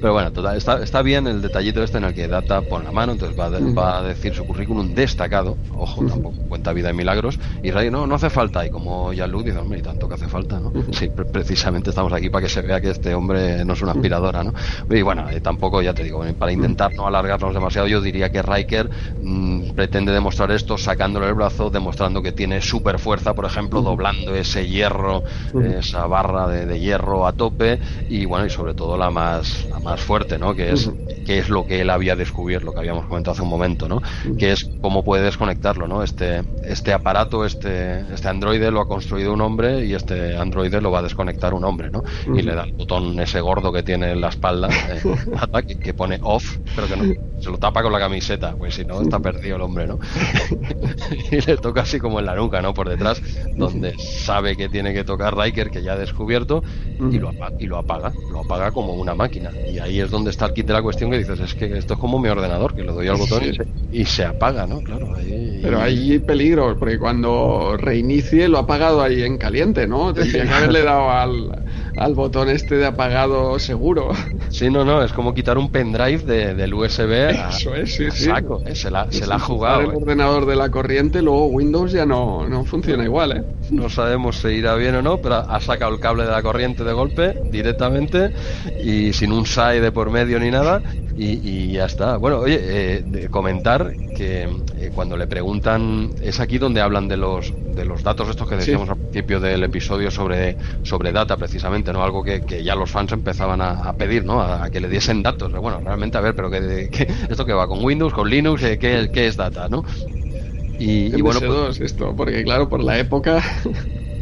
Pero bueno, total, está, está, bien el detallito este en el que Data pone la mano, entonces va, va a decir su currículum destacado, ojo, tampoco cuenta vida de milagros, y Ray, no, no hace falta, y como ya Luke dice, hombre, y tanto que hace falta, ¿no? Sí, precisamente estamos aquí para que se vea que este hombre no es una aspiradora, ¿no? Y bueno, eh, tampoco, ya te digo, para intentar no alargarnos demasiado, yo diría que Riker mm, pretende demostrar esto sacándole el brazo, demostrando que tiene super fuerza, por ejemplo, doblando ese hierro, esa barra de, de hierro a todo y bueno y sobre todo la más la más fuerte no que es que es lo que él había descubierto lo que habíamos comentado hace un momento no que es cómo puedes conectarlo no este este aparato este, este androide lo ha construido un hombre y este androide lo va a desconectar un hombre, ¿no? Y le da el botón ese gordo que tiene en la espalda, eh, [LAUGHS] que, pone off, pero que no, se lo tapa con la camiseta, pues si no está perdido el hombre, ¿no? [LAUGHS] y le toca así como en la nuca, ¿no? Por detrás, donde sabe que tiene que tocar Riker, que ya ha descubierto, y lo, apaga, y lo apaga, lo apaga como una máquina. Y ahí es donde está el kit de la cuestión que dices, es que esto es como mi ordenador, que le doy al botón y, se, apaga, ¿no? Claro, Pero hay peligro, porque cuando reinicie lo ha apagado ahí en caliente, ¿no? Tendría que haberle dado al, al botón este de apagado seguro. Sí, no, no, es como quitar un pendrive de, del USB Eso es, sí. Saco, eh, se la, se la ha jugado. El eh. ordenador de la corriente, luego Windows ya no, no funciona igual, ¿eh? No sabemos si irá bien o no, pero ha sacado el cable de la corriente de golpe directamente y sin un SAE de por medio ni nada y, ya está. Bueno, oye, eh, comentar que cuando le preguntan, es aquí donde hablan de los, de los datos estos que decíamos al principio del episodio sobre, sobre data precisamente, ¿no? Algo que, ya los fans empezaban a, pedir, ¿no? A, que le diesen datos. Bueno, realmente, a ver, pero que, [LAUGHS] esto que va con Windows, con Linux, ¿qué, qué es data, no? Y, bueno, pues, esto, porque claro, por la época... [LAUGHS]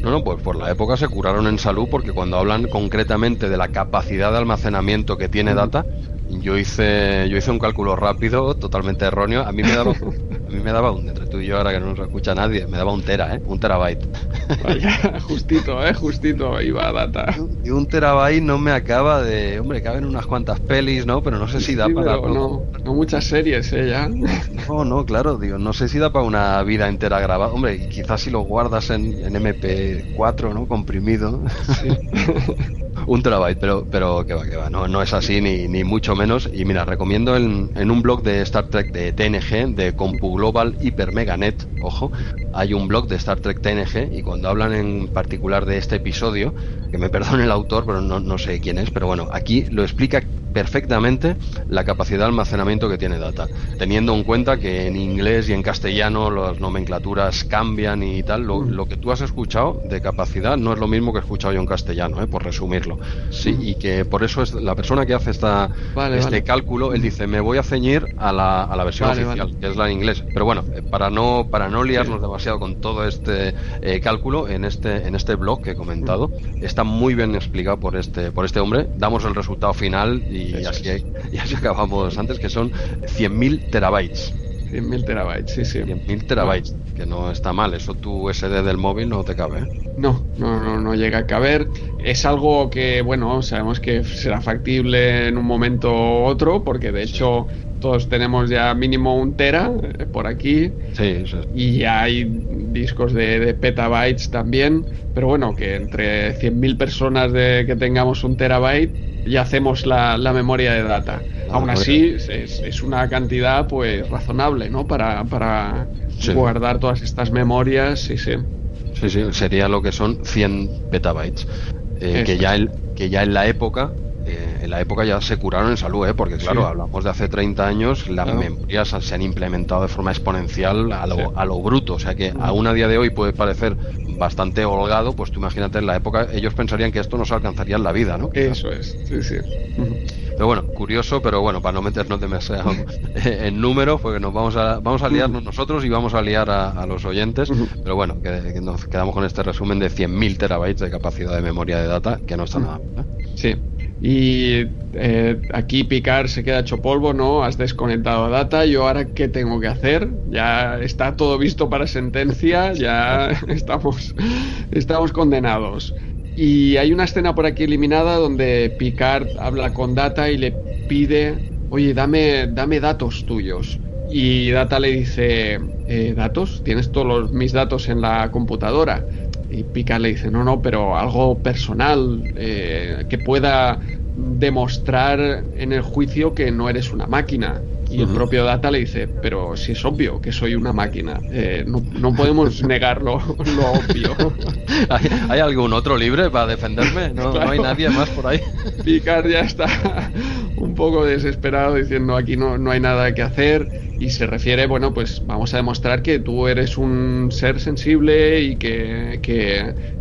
No, no, pues por la época se curaron en salud porque cuando hablan concretamente de la capacidad de almacenamiento que tiene data, yo hice yo hice un cálculo rápido, totalmente erróneo. A mí me daba, [LAUGHS] a mí me daba un, entre tú y yo ahora que no nos escucha nadie, me daba un tera, ¿eh? Un terabyte. [LAUGHS] justito, ¿eh? Justito iba a data. Y un terabyte no me acaba de... Hombre, caben unas cuantas pelis, ¿no? Pero no sé si da para... No, no muchas series, ¿eh? Ya. No, no, claro, digo, no sé si da para una vida entera grabada. Hombre, quizás si lo guardas en, en MP4, ¿no? Comprimido. Sí. [LAUGHS] un terabyte, pero, pero que va, que va, no, no es así ni, ni mucho menos. Y mira, recomiendo en, en, un blog de Star Trek de TNG, de Compu Global Hyper Meganet, ojo, hay un blog de Star Trek TNG y cuando hablan en particular de este episodio, que me [LAUGHS] perdone el autor, pero no, no sé quién es, pero bueno, aquí lo explica perfectamente la capacidad de almacenamiento que tiene Data, teniendo en cuenta que en inglés y en castellano las nomenclaturas cambian y tal. Lo, mm. que tú has escuchado de capacidad no es lo mismo que he escuchado yo en castellano, ¿eh? por resumirlo. Sí, mm. y que por eso es la persona que hace esta, este cálculo, él dice, me voy a ceñir a la, a la versión oficial, que es la en inglés. Pero bueno, eh, para no, para no liarnos demasiado con todo este eh, cálculo, en este, en este blog que he comentado, está muy bien explicado por este, por este hombre. Damos el resultado final y [LAUGHS] y así, así, acabamos antes, que son 100.000 terabytes. 100.000 terabytes, sí, sí. 100.000 terabytes, que no está mal. Eso tu SD del móvil no te cabe. ¿eh? No, no, no, no llega a caber. Es algo que, bueno, sabemos que será factible en un momento u otro, porque de hecho todos tenemos ya mínimo un tera eh, por aquí. Sí, Y ya hay discos de, petabytes también. Pero bueno, que entre 100.000 personas de que tengamos un terabyte y hacemos la, memoria de data. Aún así, es, una cantidad pues razonable, ¿no? Para, para guardar todas estas memorias, sí, sí. Sí, sí, sería lo que son 100 petabytes. Eh, que, ya el, que ya en la época eh, en la época ya se curaron en salud, ¿eh? porque claro, hablamos de hace 30 años, las memorias se han implementado de forma exponencial a lo, a lo bruto, o sea que aún a día de hoy puede parecer bastante holgado, pues tú imagínate en la época, ellos pensarían que esto no se alcanzaría en la vida, ¿no? Eso es, sí, sí. Pero bueno, curioso, pero bueno, para no meternos demasiado [LAUGHS] en números, porque nos vamos a, vamos a liarnos nosotros y vamos a liar a, los oyentes, pero bueno, que, nos quedamos con este resumen de 100.000 terabytes de capacidad de memoria de data, que no está nada mal. ¿eh? Sí. Y eh, aquí picar se queda hecho polvo, ¿no? Has desconectado data. Yo ahora qué tengo que hacer? Ya está todo visto para sentencia, ya [LAUGHS] estamos, estamos condenados. Y hay una escena por aquí eliminada donde Picard habla con Data y le pide, oye, dame, dame datos tuyos. Y Data le dice, eh, ¿datos? ¿Tienes todos mis datos en la computadora? Y Picard le dice, no, no, pero algo personal eh, que pueda demostrar en el juicio que no eres una máquina. Y el propio Data le dice, pero si es obvio que soy una máquina, eh, no, podemos [LAUGHS] negar [LAUGHS] lo, obvio. [LAUGHS] ¿Hay, algún otro libre para defenderme? No, hay nadie más por ahí. Picard ya está un poco desesperado diciendo aquí no, no hay nada que hacer y se refiere, bueno, pues vamos a demostrar que tú eres un ser sensible y que,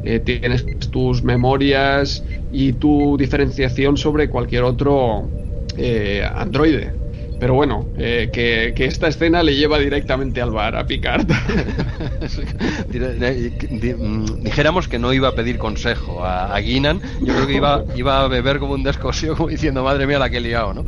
eh, tienes tus memorias y tu diferenciación sobre cualquier otro eh, androide. Pero bueno, eh, que, que, esta escena le lleva directamente al bar, a Picard. [LAUGHS] Mm, dijéramos que no iba a pedir consejo a, a Guinan, yo creo que iba, iba a beber como un descosío, como diciendo, madre mía, la que he liado, ¿no?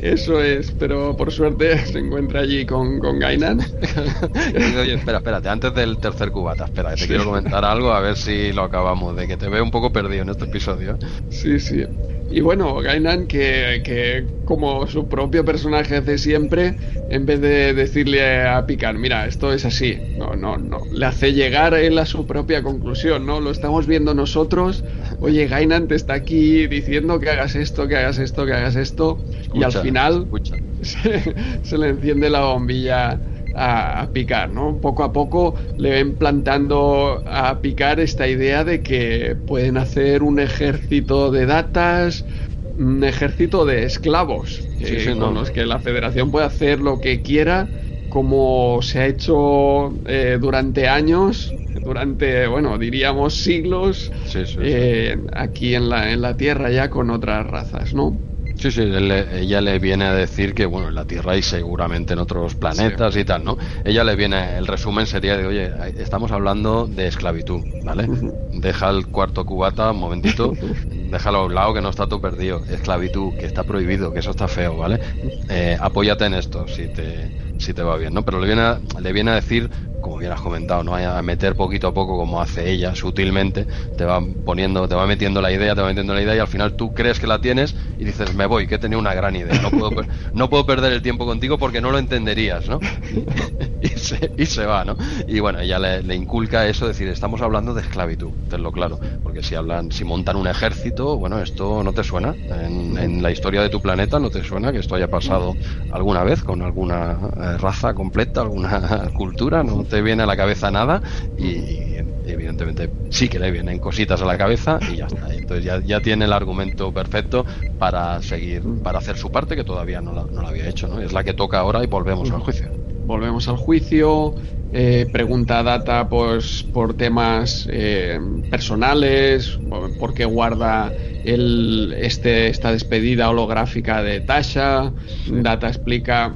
Eso es, pero por suerte se encuentra allí con, con Gainan. [LAUGHS] Oye, espera, espérate, antes del tercer cubata, espera, te quiero comentar algo, a ver si lo acabamos, de que te veo un poco perdido en este episodio. Sí, sí. Y bueno, Gainan, que, que, como su propio personaje hace siempre, en vez de decirle a Picard, mira, esto es así, no, no, no, le hace llegar él a su propia conclusión, ¿no? Lo estamos viendo nosotros, oye, Gainan te está aquí diciendo que hagas esto, que hagas esto, que hagas esto, y al final [LAUGHS] se, se le enciende la bombilla a, picar, ¿no? Poco a poco le ven plantando a picar esta idea de que pueden hacer un ejército de datas, un ejército de esclavos, con los que la federación puede hacer lo que quiera, como se ha hecho eh, durante años, durante, bueno, diríamos siglos, eh, aquí en la, en la Tierra ya con otras razas, ¿no? Sí, sí, ella le viene a decir que, bueno, en la Tierra y seguramente en otros planetas y tal, ¿no? Ella le viene, el resumen sería de, oye, estamos hablando de esclavitud, ¿vale? Deja el cuarto cubata, un momentito, [LAUGHS] déjalo a un lado que no está todo perdido. Esclavitud, que está prohibido, que eso está feo, ¿vale? Eh, apóyate en esto si te, si te va bien, ¿no? Pero le viene a, le viene a decir como bien has comentado, ¿no? A meter poquito a poco, como hace ella, sutilmente, te va poniendo, te va metiendo la idea, te va metiendo la idea y al final tú crees que la tienes y dices, me voy, que he tenido una gran idea, no puedo, no puedo perder el tiempo contigo porque no lo entenderías, ¿no? [LAUGHS] y, se, y se va, ¿no? Y bueno, ella le, inculca eso, decir, estamos hablando de esclavitud, tenlo claro, porque si hablan, si montan un ejército, bueno, esto no te suena, en, en la historia de tu planeta no te suena que esto haya pasado alguna vez con alguna eh, raza completa, alguna [LAUGHS] cultura, no te viene a la cabeza nada y, evidentemente sí que le vienen cositas a la cabeza y ya está. Entonces ya, ya tiene el argumento perfecto para seguir, para hacer su parte que todavía no la, no la había hecho, ¿no? Es la que toca ahora y volvemos al juicio. Volvemos al juicio, eh, pregunta a Data pues, por temas eh, personales, porque guarda el, este, esta despedida holográfica de Tasha. Data explica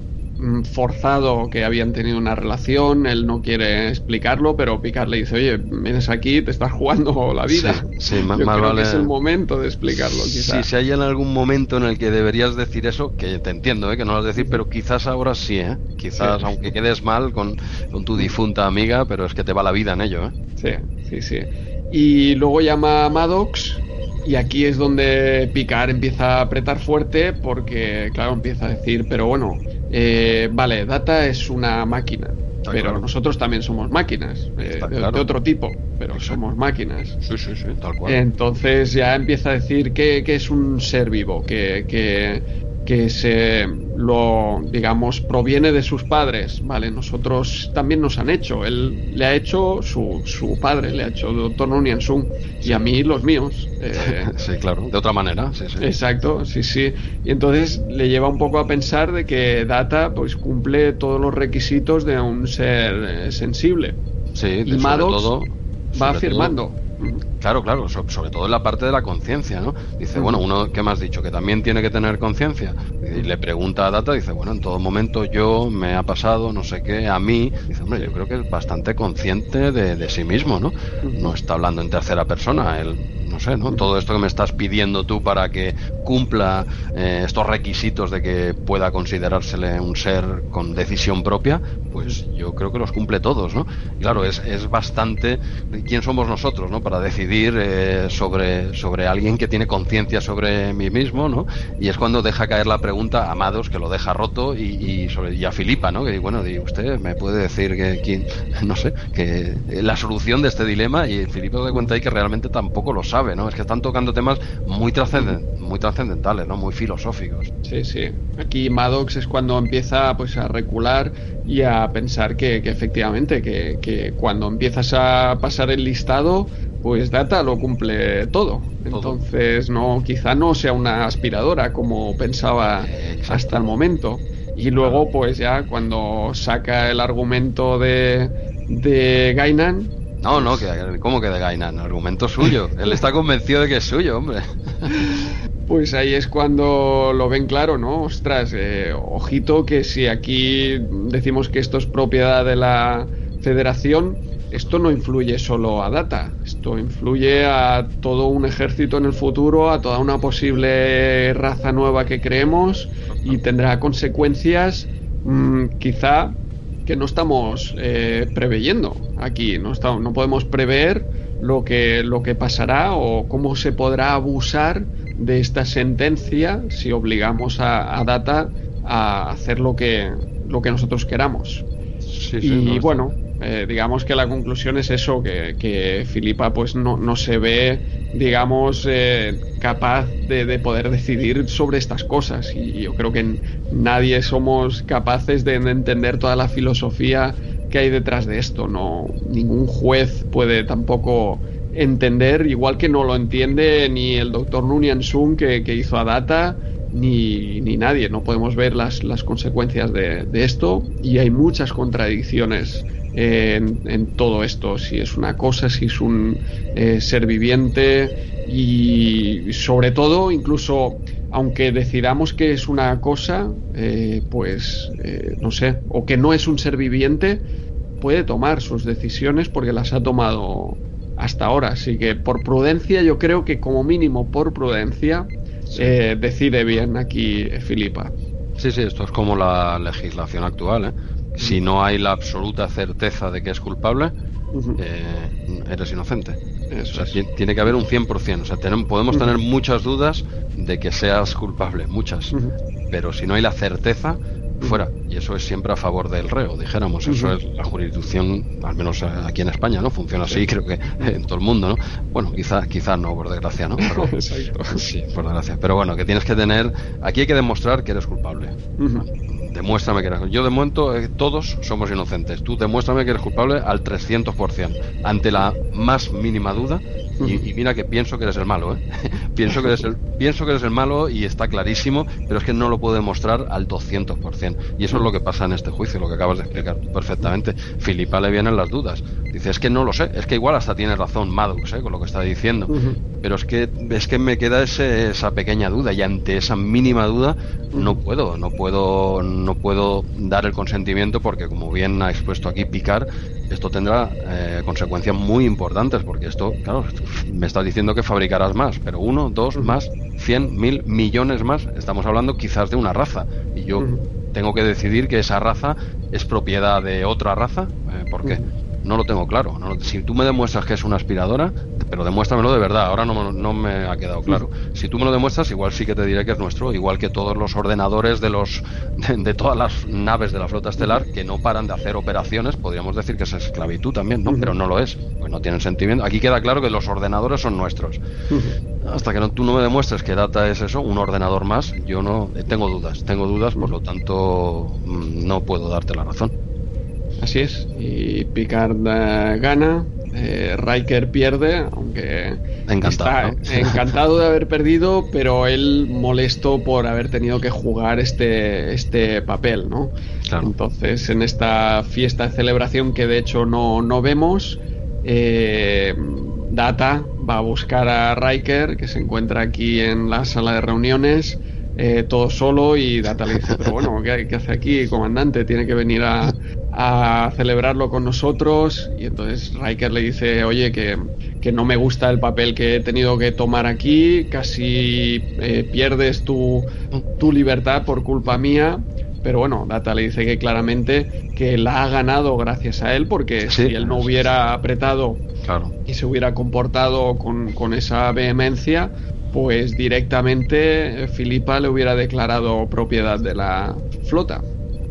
forzado que habían tenido una relación, él no quiere explicarlo, pero Picard le dice, oye, vienes aquí, te estás jugando la vida. Sí, [LAUGHS] más, vale... es el momento de explicarlo, quizás. si hay en algún momento en el que deberías decir eso, que te entiendo, ¿eh? que no lo vas a decir, pero quizás ahora sí, ¿eh? quizás, aunque quedes mal con, con, tu difunta amiga, pero es que te va la vida en ello. ¿eh? Sí, sí, sí. Y luego llama a Maddox y aquí es donde Picard empieza a apretar fuerte porque, claro, empieza a decir, pero bueno, eh, vale, Data es una máquina, pero nosotros también somos máquinas, eh, de, otro tipo, pero somos máquinas. Sí, sí, sí, tal cual. Entonces ya empieza a decir que, que es un ser vivo, que, que que se lo digamos proviene de sus padres vale nosotros también nos han hecho. Él le ha hecho su, su padre le ha hecho doctor Nunian Sung y a mí los míos eh, [LAUGHS] sí claro de otra manera sí, sí. exacto sí sí. Y entonces le lleva un poco a pensar de que Data pues cumple todos los requisitos de un ser eh, sensible. Sí y Maddox todo, va afirmando Claro, claro, sobre todo en la parte de la conciencia, ¿no? Dice, bueno, uno, ¿qué me has dicho? Que también tiene que tener conciencia. Y le pregunta a Data, dice, bueno, en todo momento yo me ha pasado, no sé qué, a mí. Dice, hombre, yo creo que es bastante consciente de, de sí mismo, ¿no? No está hablando en tercera persona, él no sé, ¿no? Todo esto que me estás pidiendo tú para que cumpla eh, estos requisitos de que pueda considerársele un ser con decisión propia, pues yo creo que los cumple todos, ¿no? Claro, es, es bastante... ¿Quién somos nosotros, ¿no? Para decidir eh, sobre, sobre alguien que tiene conciencia sobre mí mismo, ¿no? Y es cuando deja caer la pregunta a Amados, que lo deja roto, y, y, sobre, y a Filipa, ¿no? Que bueno, usted me puede decir que, quién, [LAUGHS] no sé, que la solución de este dilema, y Filipa se cuenta ahí que realmente tampoco lo sabe ¿no? Es que están tocando temas muy, muy trascendentales, ¿no? Muy filosóficos. Sí, sí. Aquí Maddox es cuando empieza pues a recular y a pensar que, efectivamente, que, cuando empiezas a pasar el listado, pues Data lo cumple todo. Entonces, no, quizá no sea una aspiradora como pensaba hasta el momento. Y luego, pues ya cuando saca el argumento de, de Gainan, no, no, que, ¿cómo que de Gainan? Argumento suyo. [LAUGHS] Él está convencido de que es suyo, hombre. [LAUGHS] pues ahí es cuando lo ven claro, ¿no? Ostras, eh, ojito que si aquí decimos que esto es propiedad de la federación, esto no influye solo a Data, esto influye a todo un ejército en el futuro, a toda una posible raza nueva que creemos y tendrá consecuencias mm, quizá que no estamos eh, preveyendo aquí, no, no podemos prever lo que, lo que pasará o cómo se podrá abusar de esta sentencia si obligamos a, Data a hacer lo que, lo que nosotros queramos. y bueno, eh, digamos que la conclusión es eso, que, que Filipa pues no, no, se ve, digamos, eh, capaz de, poder decidir sobre estas cosas. Y yo creo que nadie somos capaces de entender toda la filosofía que hay detrás de esto. No, ningún juez puede tampoco entender, igual que no lo entiende ni el doctor Nunian Sun que, que hizo a Data, ni, ni, nadie. No podemos ver las, las consecuencias de, de, esto y hay muchas contradicciones en, todo esto, si es una cosa, si es un eh, ser viviente y sobre todo, incluso aunque decidamos que es una cosa, eh, pues eh, no sé, o que no es un ser viviente, puede tomar sus decisiones porque las ha tomado hasta ahora. Así que por prudencia, yo creo que como mínimo por prudencia, decide bien aquí Filipa. Sí, sí, esto es como la legislación actual. ¿eh? Si no hay la absoluta certeza de que es culpable, eh, eres inocente. tiene que haber un 100%. O sea, podemos tener muchas dudas de que seas culpable, muchas. Pero si no hay la certeza, fuera. Y eso es siempre a favor del reo, dijéramos. Eso es la jurisdicción, al menos aquí en España, ¿no? Funciona así, creo que en todo el mundo, ¿no? Bueno, quizás quizá no, por desgracia, ¿no? [LAUGHS] Sí, por desgracia. Pero bueno, que tienes que tener... Aquí hay que demostrar que eres culpable demuéstrame que eres Yo de momento eh, todos somos inocentes. Tú demuéstrame que eres culpable al 300%. Ante la más mínima duda, y, mira que pienso que eres el malo, ¿eh? [LAUGHS] pienso, que eres el, pienso que eres el malo y está clarísimo, pero es que no lo puedo demostrar al 200%. Y eso es lo que pasa en este juicio, lo que acabas de explicar perfectamente. Filipa le vienen las dudas. Dice, es que no lo sé, es que igual hasta tiene razón Maddox ¿eh? con lo que está diciendo. Pero es que, es que me queda ese, esa pequeña duda y ante esa mínima duda no puedo, no puedo, no puedo dar el consentimiento porque como bien ha expuesto aquí Picar, esto tendrá eh, consecuencias muy importantes porque esto, claro, me estás diciendo que fabricarás más, pero uno, dos, más, cien, mil, millones más, estamos hablando quizás de una raza. Y yo tengo que decidir que esa raza es propiedad de otra raza, eh, ¿por qué? No lo tengo claro. si tú me demuestras que es una aspiradora, pero demuéstramelo de verdad. Ahora no, no, me ha quedado claro. Si tú me lo demuestras, igual sí que te diré que es nuestro, igual que todos los ordenadores de los de, todas las naves de la flota estelar que no paran de hacer operaciones. Podríamos decir que es esclavitud también, ¿no? Pero no lo es. Pues no tienen sentimiento. Aquí queda claro que los ordenadores son nuestros. Hasta que no, tú no me demuestres que Data es eso, un ordenador más, yo no tengo dudas. Tengo dudas, por lo tanto mm, no puedo darte la razón. Así es, y Picard eh, gana, eh, Riker pierde, aunque encantado, está [LAUGHS] encantado de haber perdido, pero él molesto por haber tenido que jugar este, este papel, ¿no? Entonces, en esta fiesta de celebración que de hecho no, no vemos, eh, Data va a buscar a Riker, que se encuentra aquí en la sala de reuniones, eh, todo solo y Data le dice, pero bueno, ¿qué, hace aquí, comandante? Tiene que venir a, celebrarlo con nosotros y entonces Riker le dice, oye, que, no me gusta el papel que he tenido que tomar aquí, casi eh, pierdes tu, tu libertad por culpa mía. Pero bueno, Data le dice que claramente que la ha ganado gracias a él, porque si él no hubiera apretado y se hubiera comportado con, con esa vehemencia, pues directamente Filipa le hubiera declarado propiedad de la flota.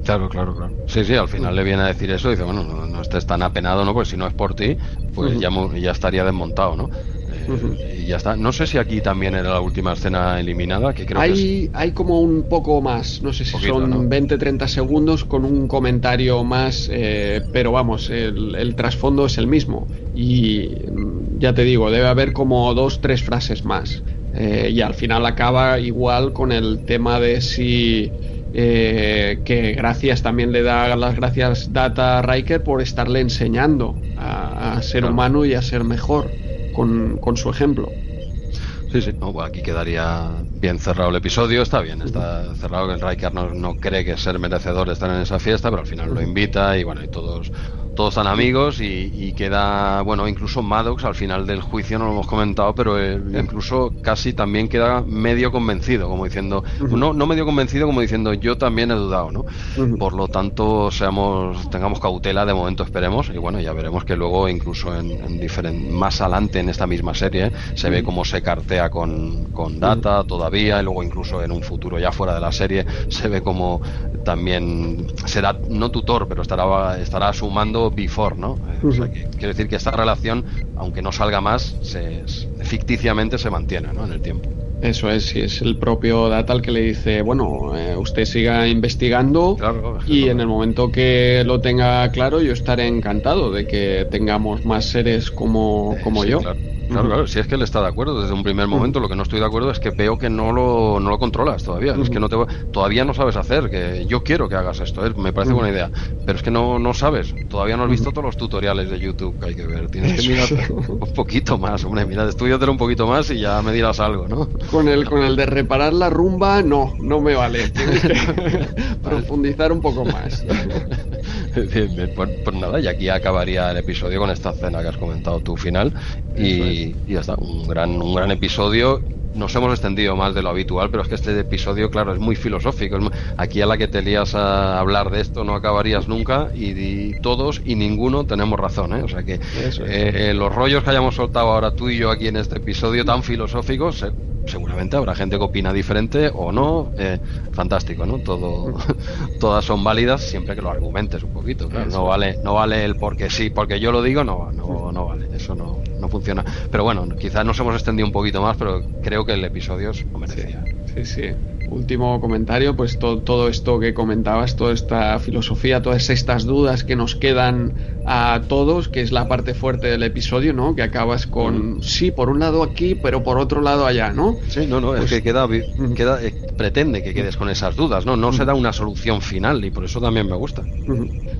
Claro, claro, claro. Sí, sí, al final le viene a decir eso y dice, bueno, no, estés tan apenado, ¿no? Pues si no es por ti, pues ya, ya estaría desmontado, ¿no? Eh, y ya está. No sé si aquí también era la última escena eliminada, que creo hay, que es... Hay como un poco más, no sé si son 20-30 segundos con un comentario más, eh, pero vamos, el, el trasfondo es el mismo. Y mm, ya te digo, debe haber como dos, tres frases más. Eh, y al final acaba igual con el tema de si eh, que gracias también le da las gracias Data Riker por estarle enseñando a, ser humano y a ser mejor con, su ejemplo. Sí, sí, no, aquí quedaría bien cerrado el episodio, está bien, está cerrado. El Riker no, no cree que ser merecedor de estar en esa fiesta, pero al final lo invita y bueno, y todos todos están amigos y, queda, bueno, incluso Maddox al final del juicio no lo hemos comentado, pero incluso casi también queda medio convencido, como diciendo, no, no medio convencido como diciendo yo también he dudado, ¿no? Por lo tanto, seamos, tengamos cautela de momento esperemos y bueno, ya veremos que luego incluso en, diferente, más adelante en esta misma serie se ve cómo se cartea con, con data todavía y luego incluso en un futuro ya fuera de la serie se ve como también será no tutor, pero estará, estará sumando before, ¿no? Eh, quiere decir que esta relación, aunque no salga más, se, ficticiamente se mantiene, ¿no? En el tiempo. Eso es, si es el propio Data el que le dice, bueno, eh, usted siga investigando y en el momento que lo tenga claro yo estaré encantado de que tengamos más seres como, como yo. Claro, claro, si es que él está de acuerdo desde un primer momento, lo que no estoy de acuerdo es que veo que no lo, no lo controlas todavía, es que no te, todavía no sabes hacer, que yo quiero que hagas esto, ¿eh? me parece buena idea, pero es que no, no sabes, todavía no has visto todos los tutoriales de YouTube que hay que ver, tienes que mirar un poquito más, hombre, mira, estudiatelo un poquito más y ya me dirás algo, ¿no? Con el, con el de reparar la rumba, no, no me vale, tienes que [LAUGHS] [LAUGHS] profundizar un poco más. Pues, pues, nada, y aquí acabaría el episodio con esta escena que has comentado tú final y, ya está, un gran, un gran episodio nos hemos extendido más de lo habitual, pero es que este episodio, claro, es muy filosófico. Aquí a la que te lías a hablar de esto no acabarías nunca y, todos y ninguno tenemos razón. ¿eh? O sea que eh, los rollos que hayamos soltado ahora tú y yo aquí en este episodio tan filosóficos, seguramente habrá gente que opina diferente o no. Eh, fantástico, ¿no? Todo, [LAUGHS] todas son válidas siempre que lo argumentes un poquito. no vale, no vale el porque sí, porque yo lo digo, no, no, no vale. Eso no, no funciona. Pero bueno, quizás nos hemos extendido un poquito más, pero creo que el episodio lo merecía. Sí, sí. Último comentario, pues todo esto que comentabas, toda esta filosofía, todas estas dudas que nos quedan a todos, que es la parte fuerte del episodio, ¿no? Que acabas con, sí, por un lado aquí, pero por otro lado allá, ¿no? Sí, no, no, es pues que queda, queda eh, pretende que quedes con esas dudas, ¿no? No se da una solución final y por eso también me gusta.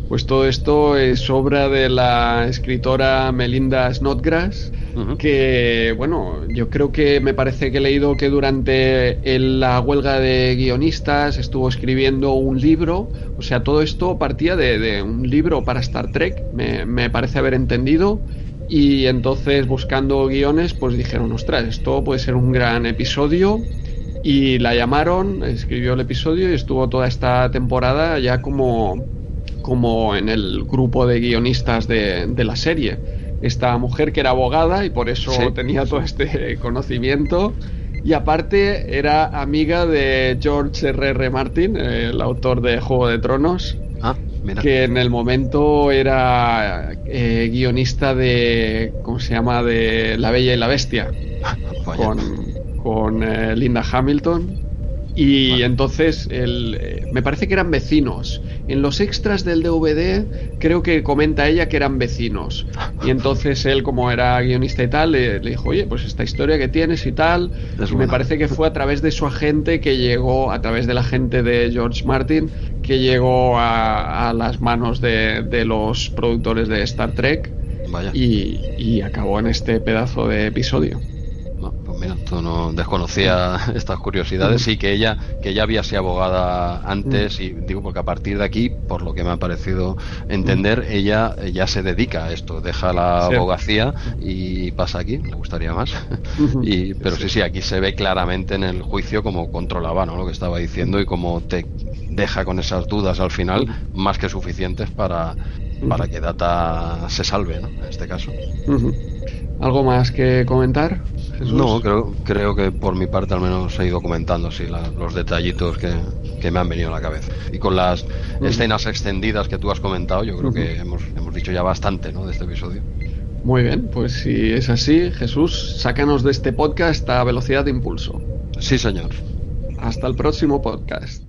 Pues todo esto es obra de la escritora Melinda Snodgrass, que, bueno, yo creo que me parece que he leído que durante la huelga de guionistas estuvo escribiendo un libro, o sea, todo esto partía de, un libro para Star Trek, me, me parece haber entendido. Y entonces buscando guiones, pues dijeron, ostras, esto puede ser un gran episodio. Y la llamaron, escribió el episodio y estuvo toda esta temporada ya como, como en el grupo de guionistas de, de la serie esta mujer que era abogada y por eso tenía todo este conocimiento. Y aparte era amiga de George R.R. Martin, el autor de Juego de Tronos. Ah, que en el momento era eh, guionista de. ¿Cómo se llama? De La Bella y la Bestia. con, con eh, Linda Hamilton. Y entonces eh, me parece que eran vecinos. En los extras del DVD creo que comenta ella que eran vecinos. Y entonces él, como era guionista y tal, le, dijo, oye, pues esta historia que tienes y tal. y me parece que fue a través de su agente que llegó, a través del agente de George Martin, que llegó a, las manos de, de, los productores de Star Trek. Y, y acabó en este pedazo de episodio mira, tú no desconocía [LAUGHS] estas curiosidades y que ella que ella había sido abogada antes y digo porque a partir de aquí, por lo que me ha parecido entender, ella ya se dedica a esto, deja la abogacía y pasa aquí, me gustaría más. [LAUGHS] [LAUGHS] y pero sí. sí, aquí se ve claramente en el juicio como controlaba, ¿no? lo que estaba diciendo y cómo te deja con esas dudas al final más que suficientes para para que Data se salve, ¿no? En este caso. ¿Algo más que comentar? No, creo, creo que por mi parte al menos he ido comentando sí, los detallitos que, me han venido a la cabeza. Y con las escenas extendidas que tú has comentado, yo creo que hemos, hemos dicho ya bastante ¿no? de este episodio. Muy bien, pues si es así, Jesús, sácanos de este podcast a velocidad de impulso. Sí, señor. Hasta el próximo podcast.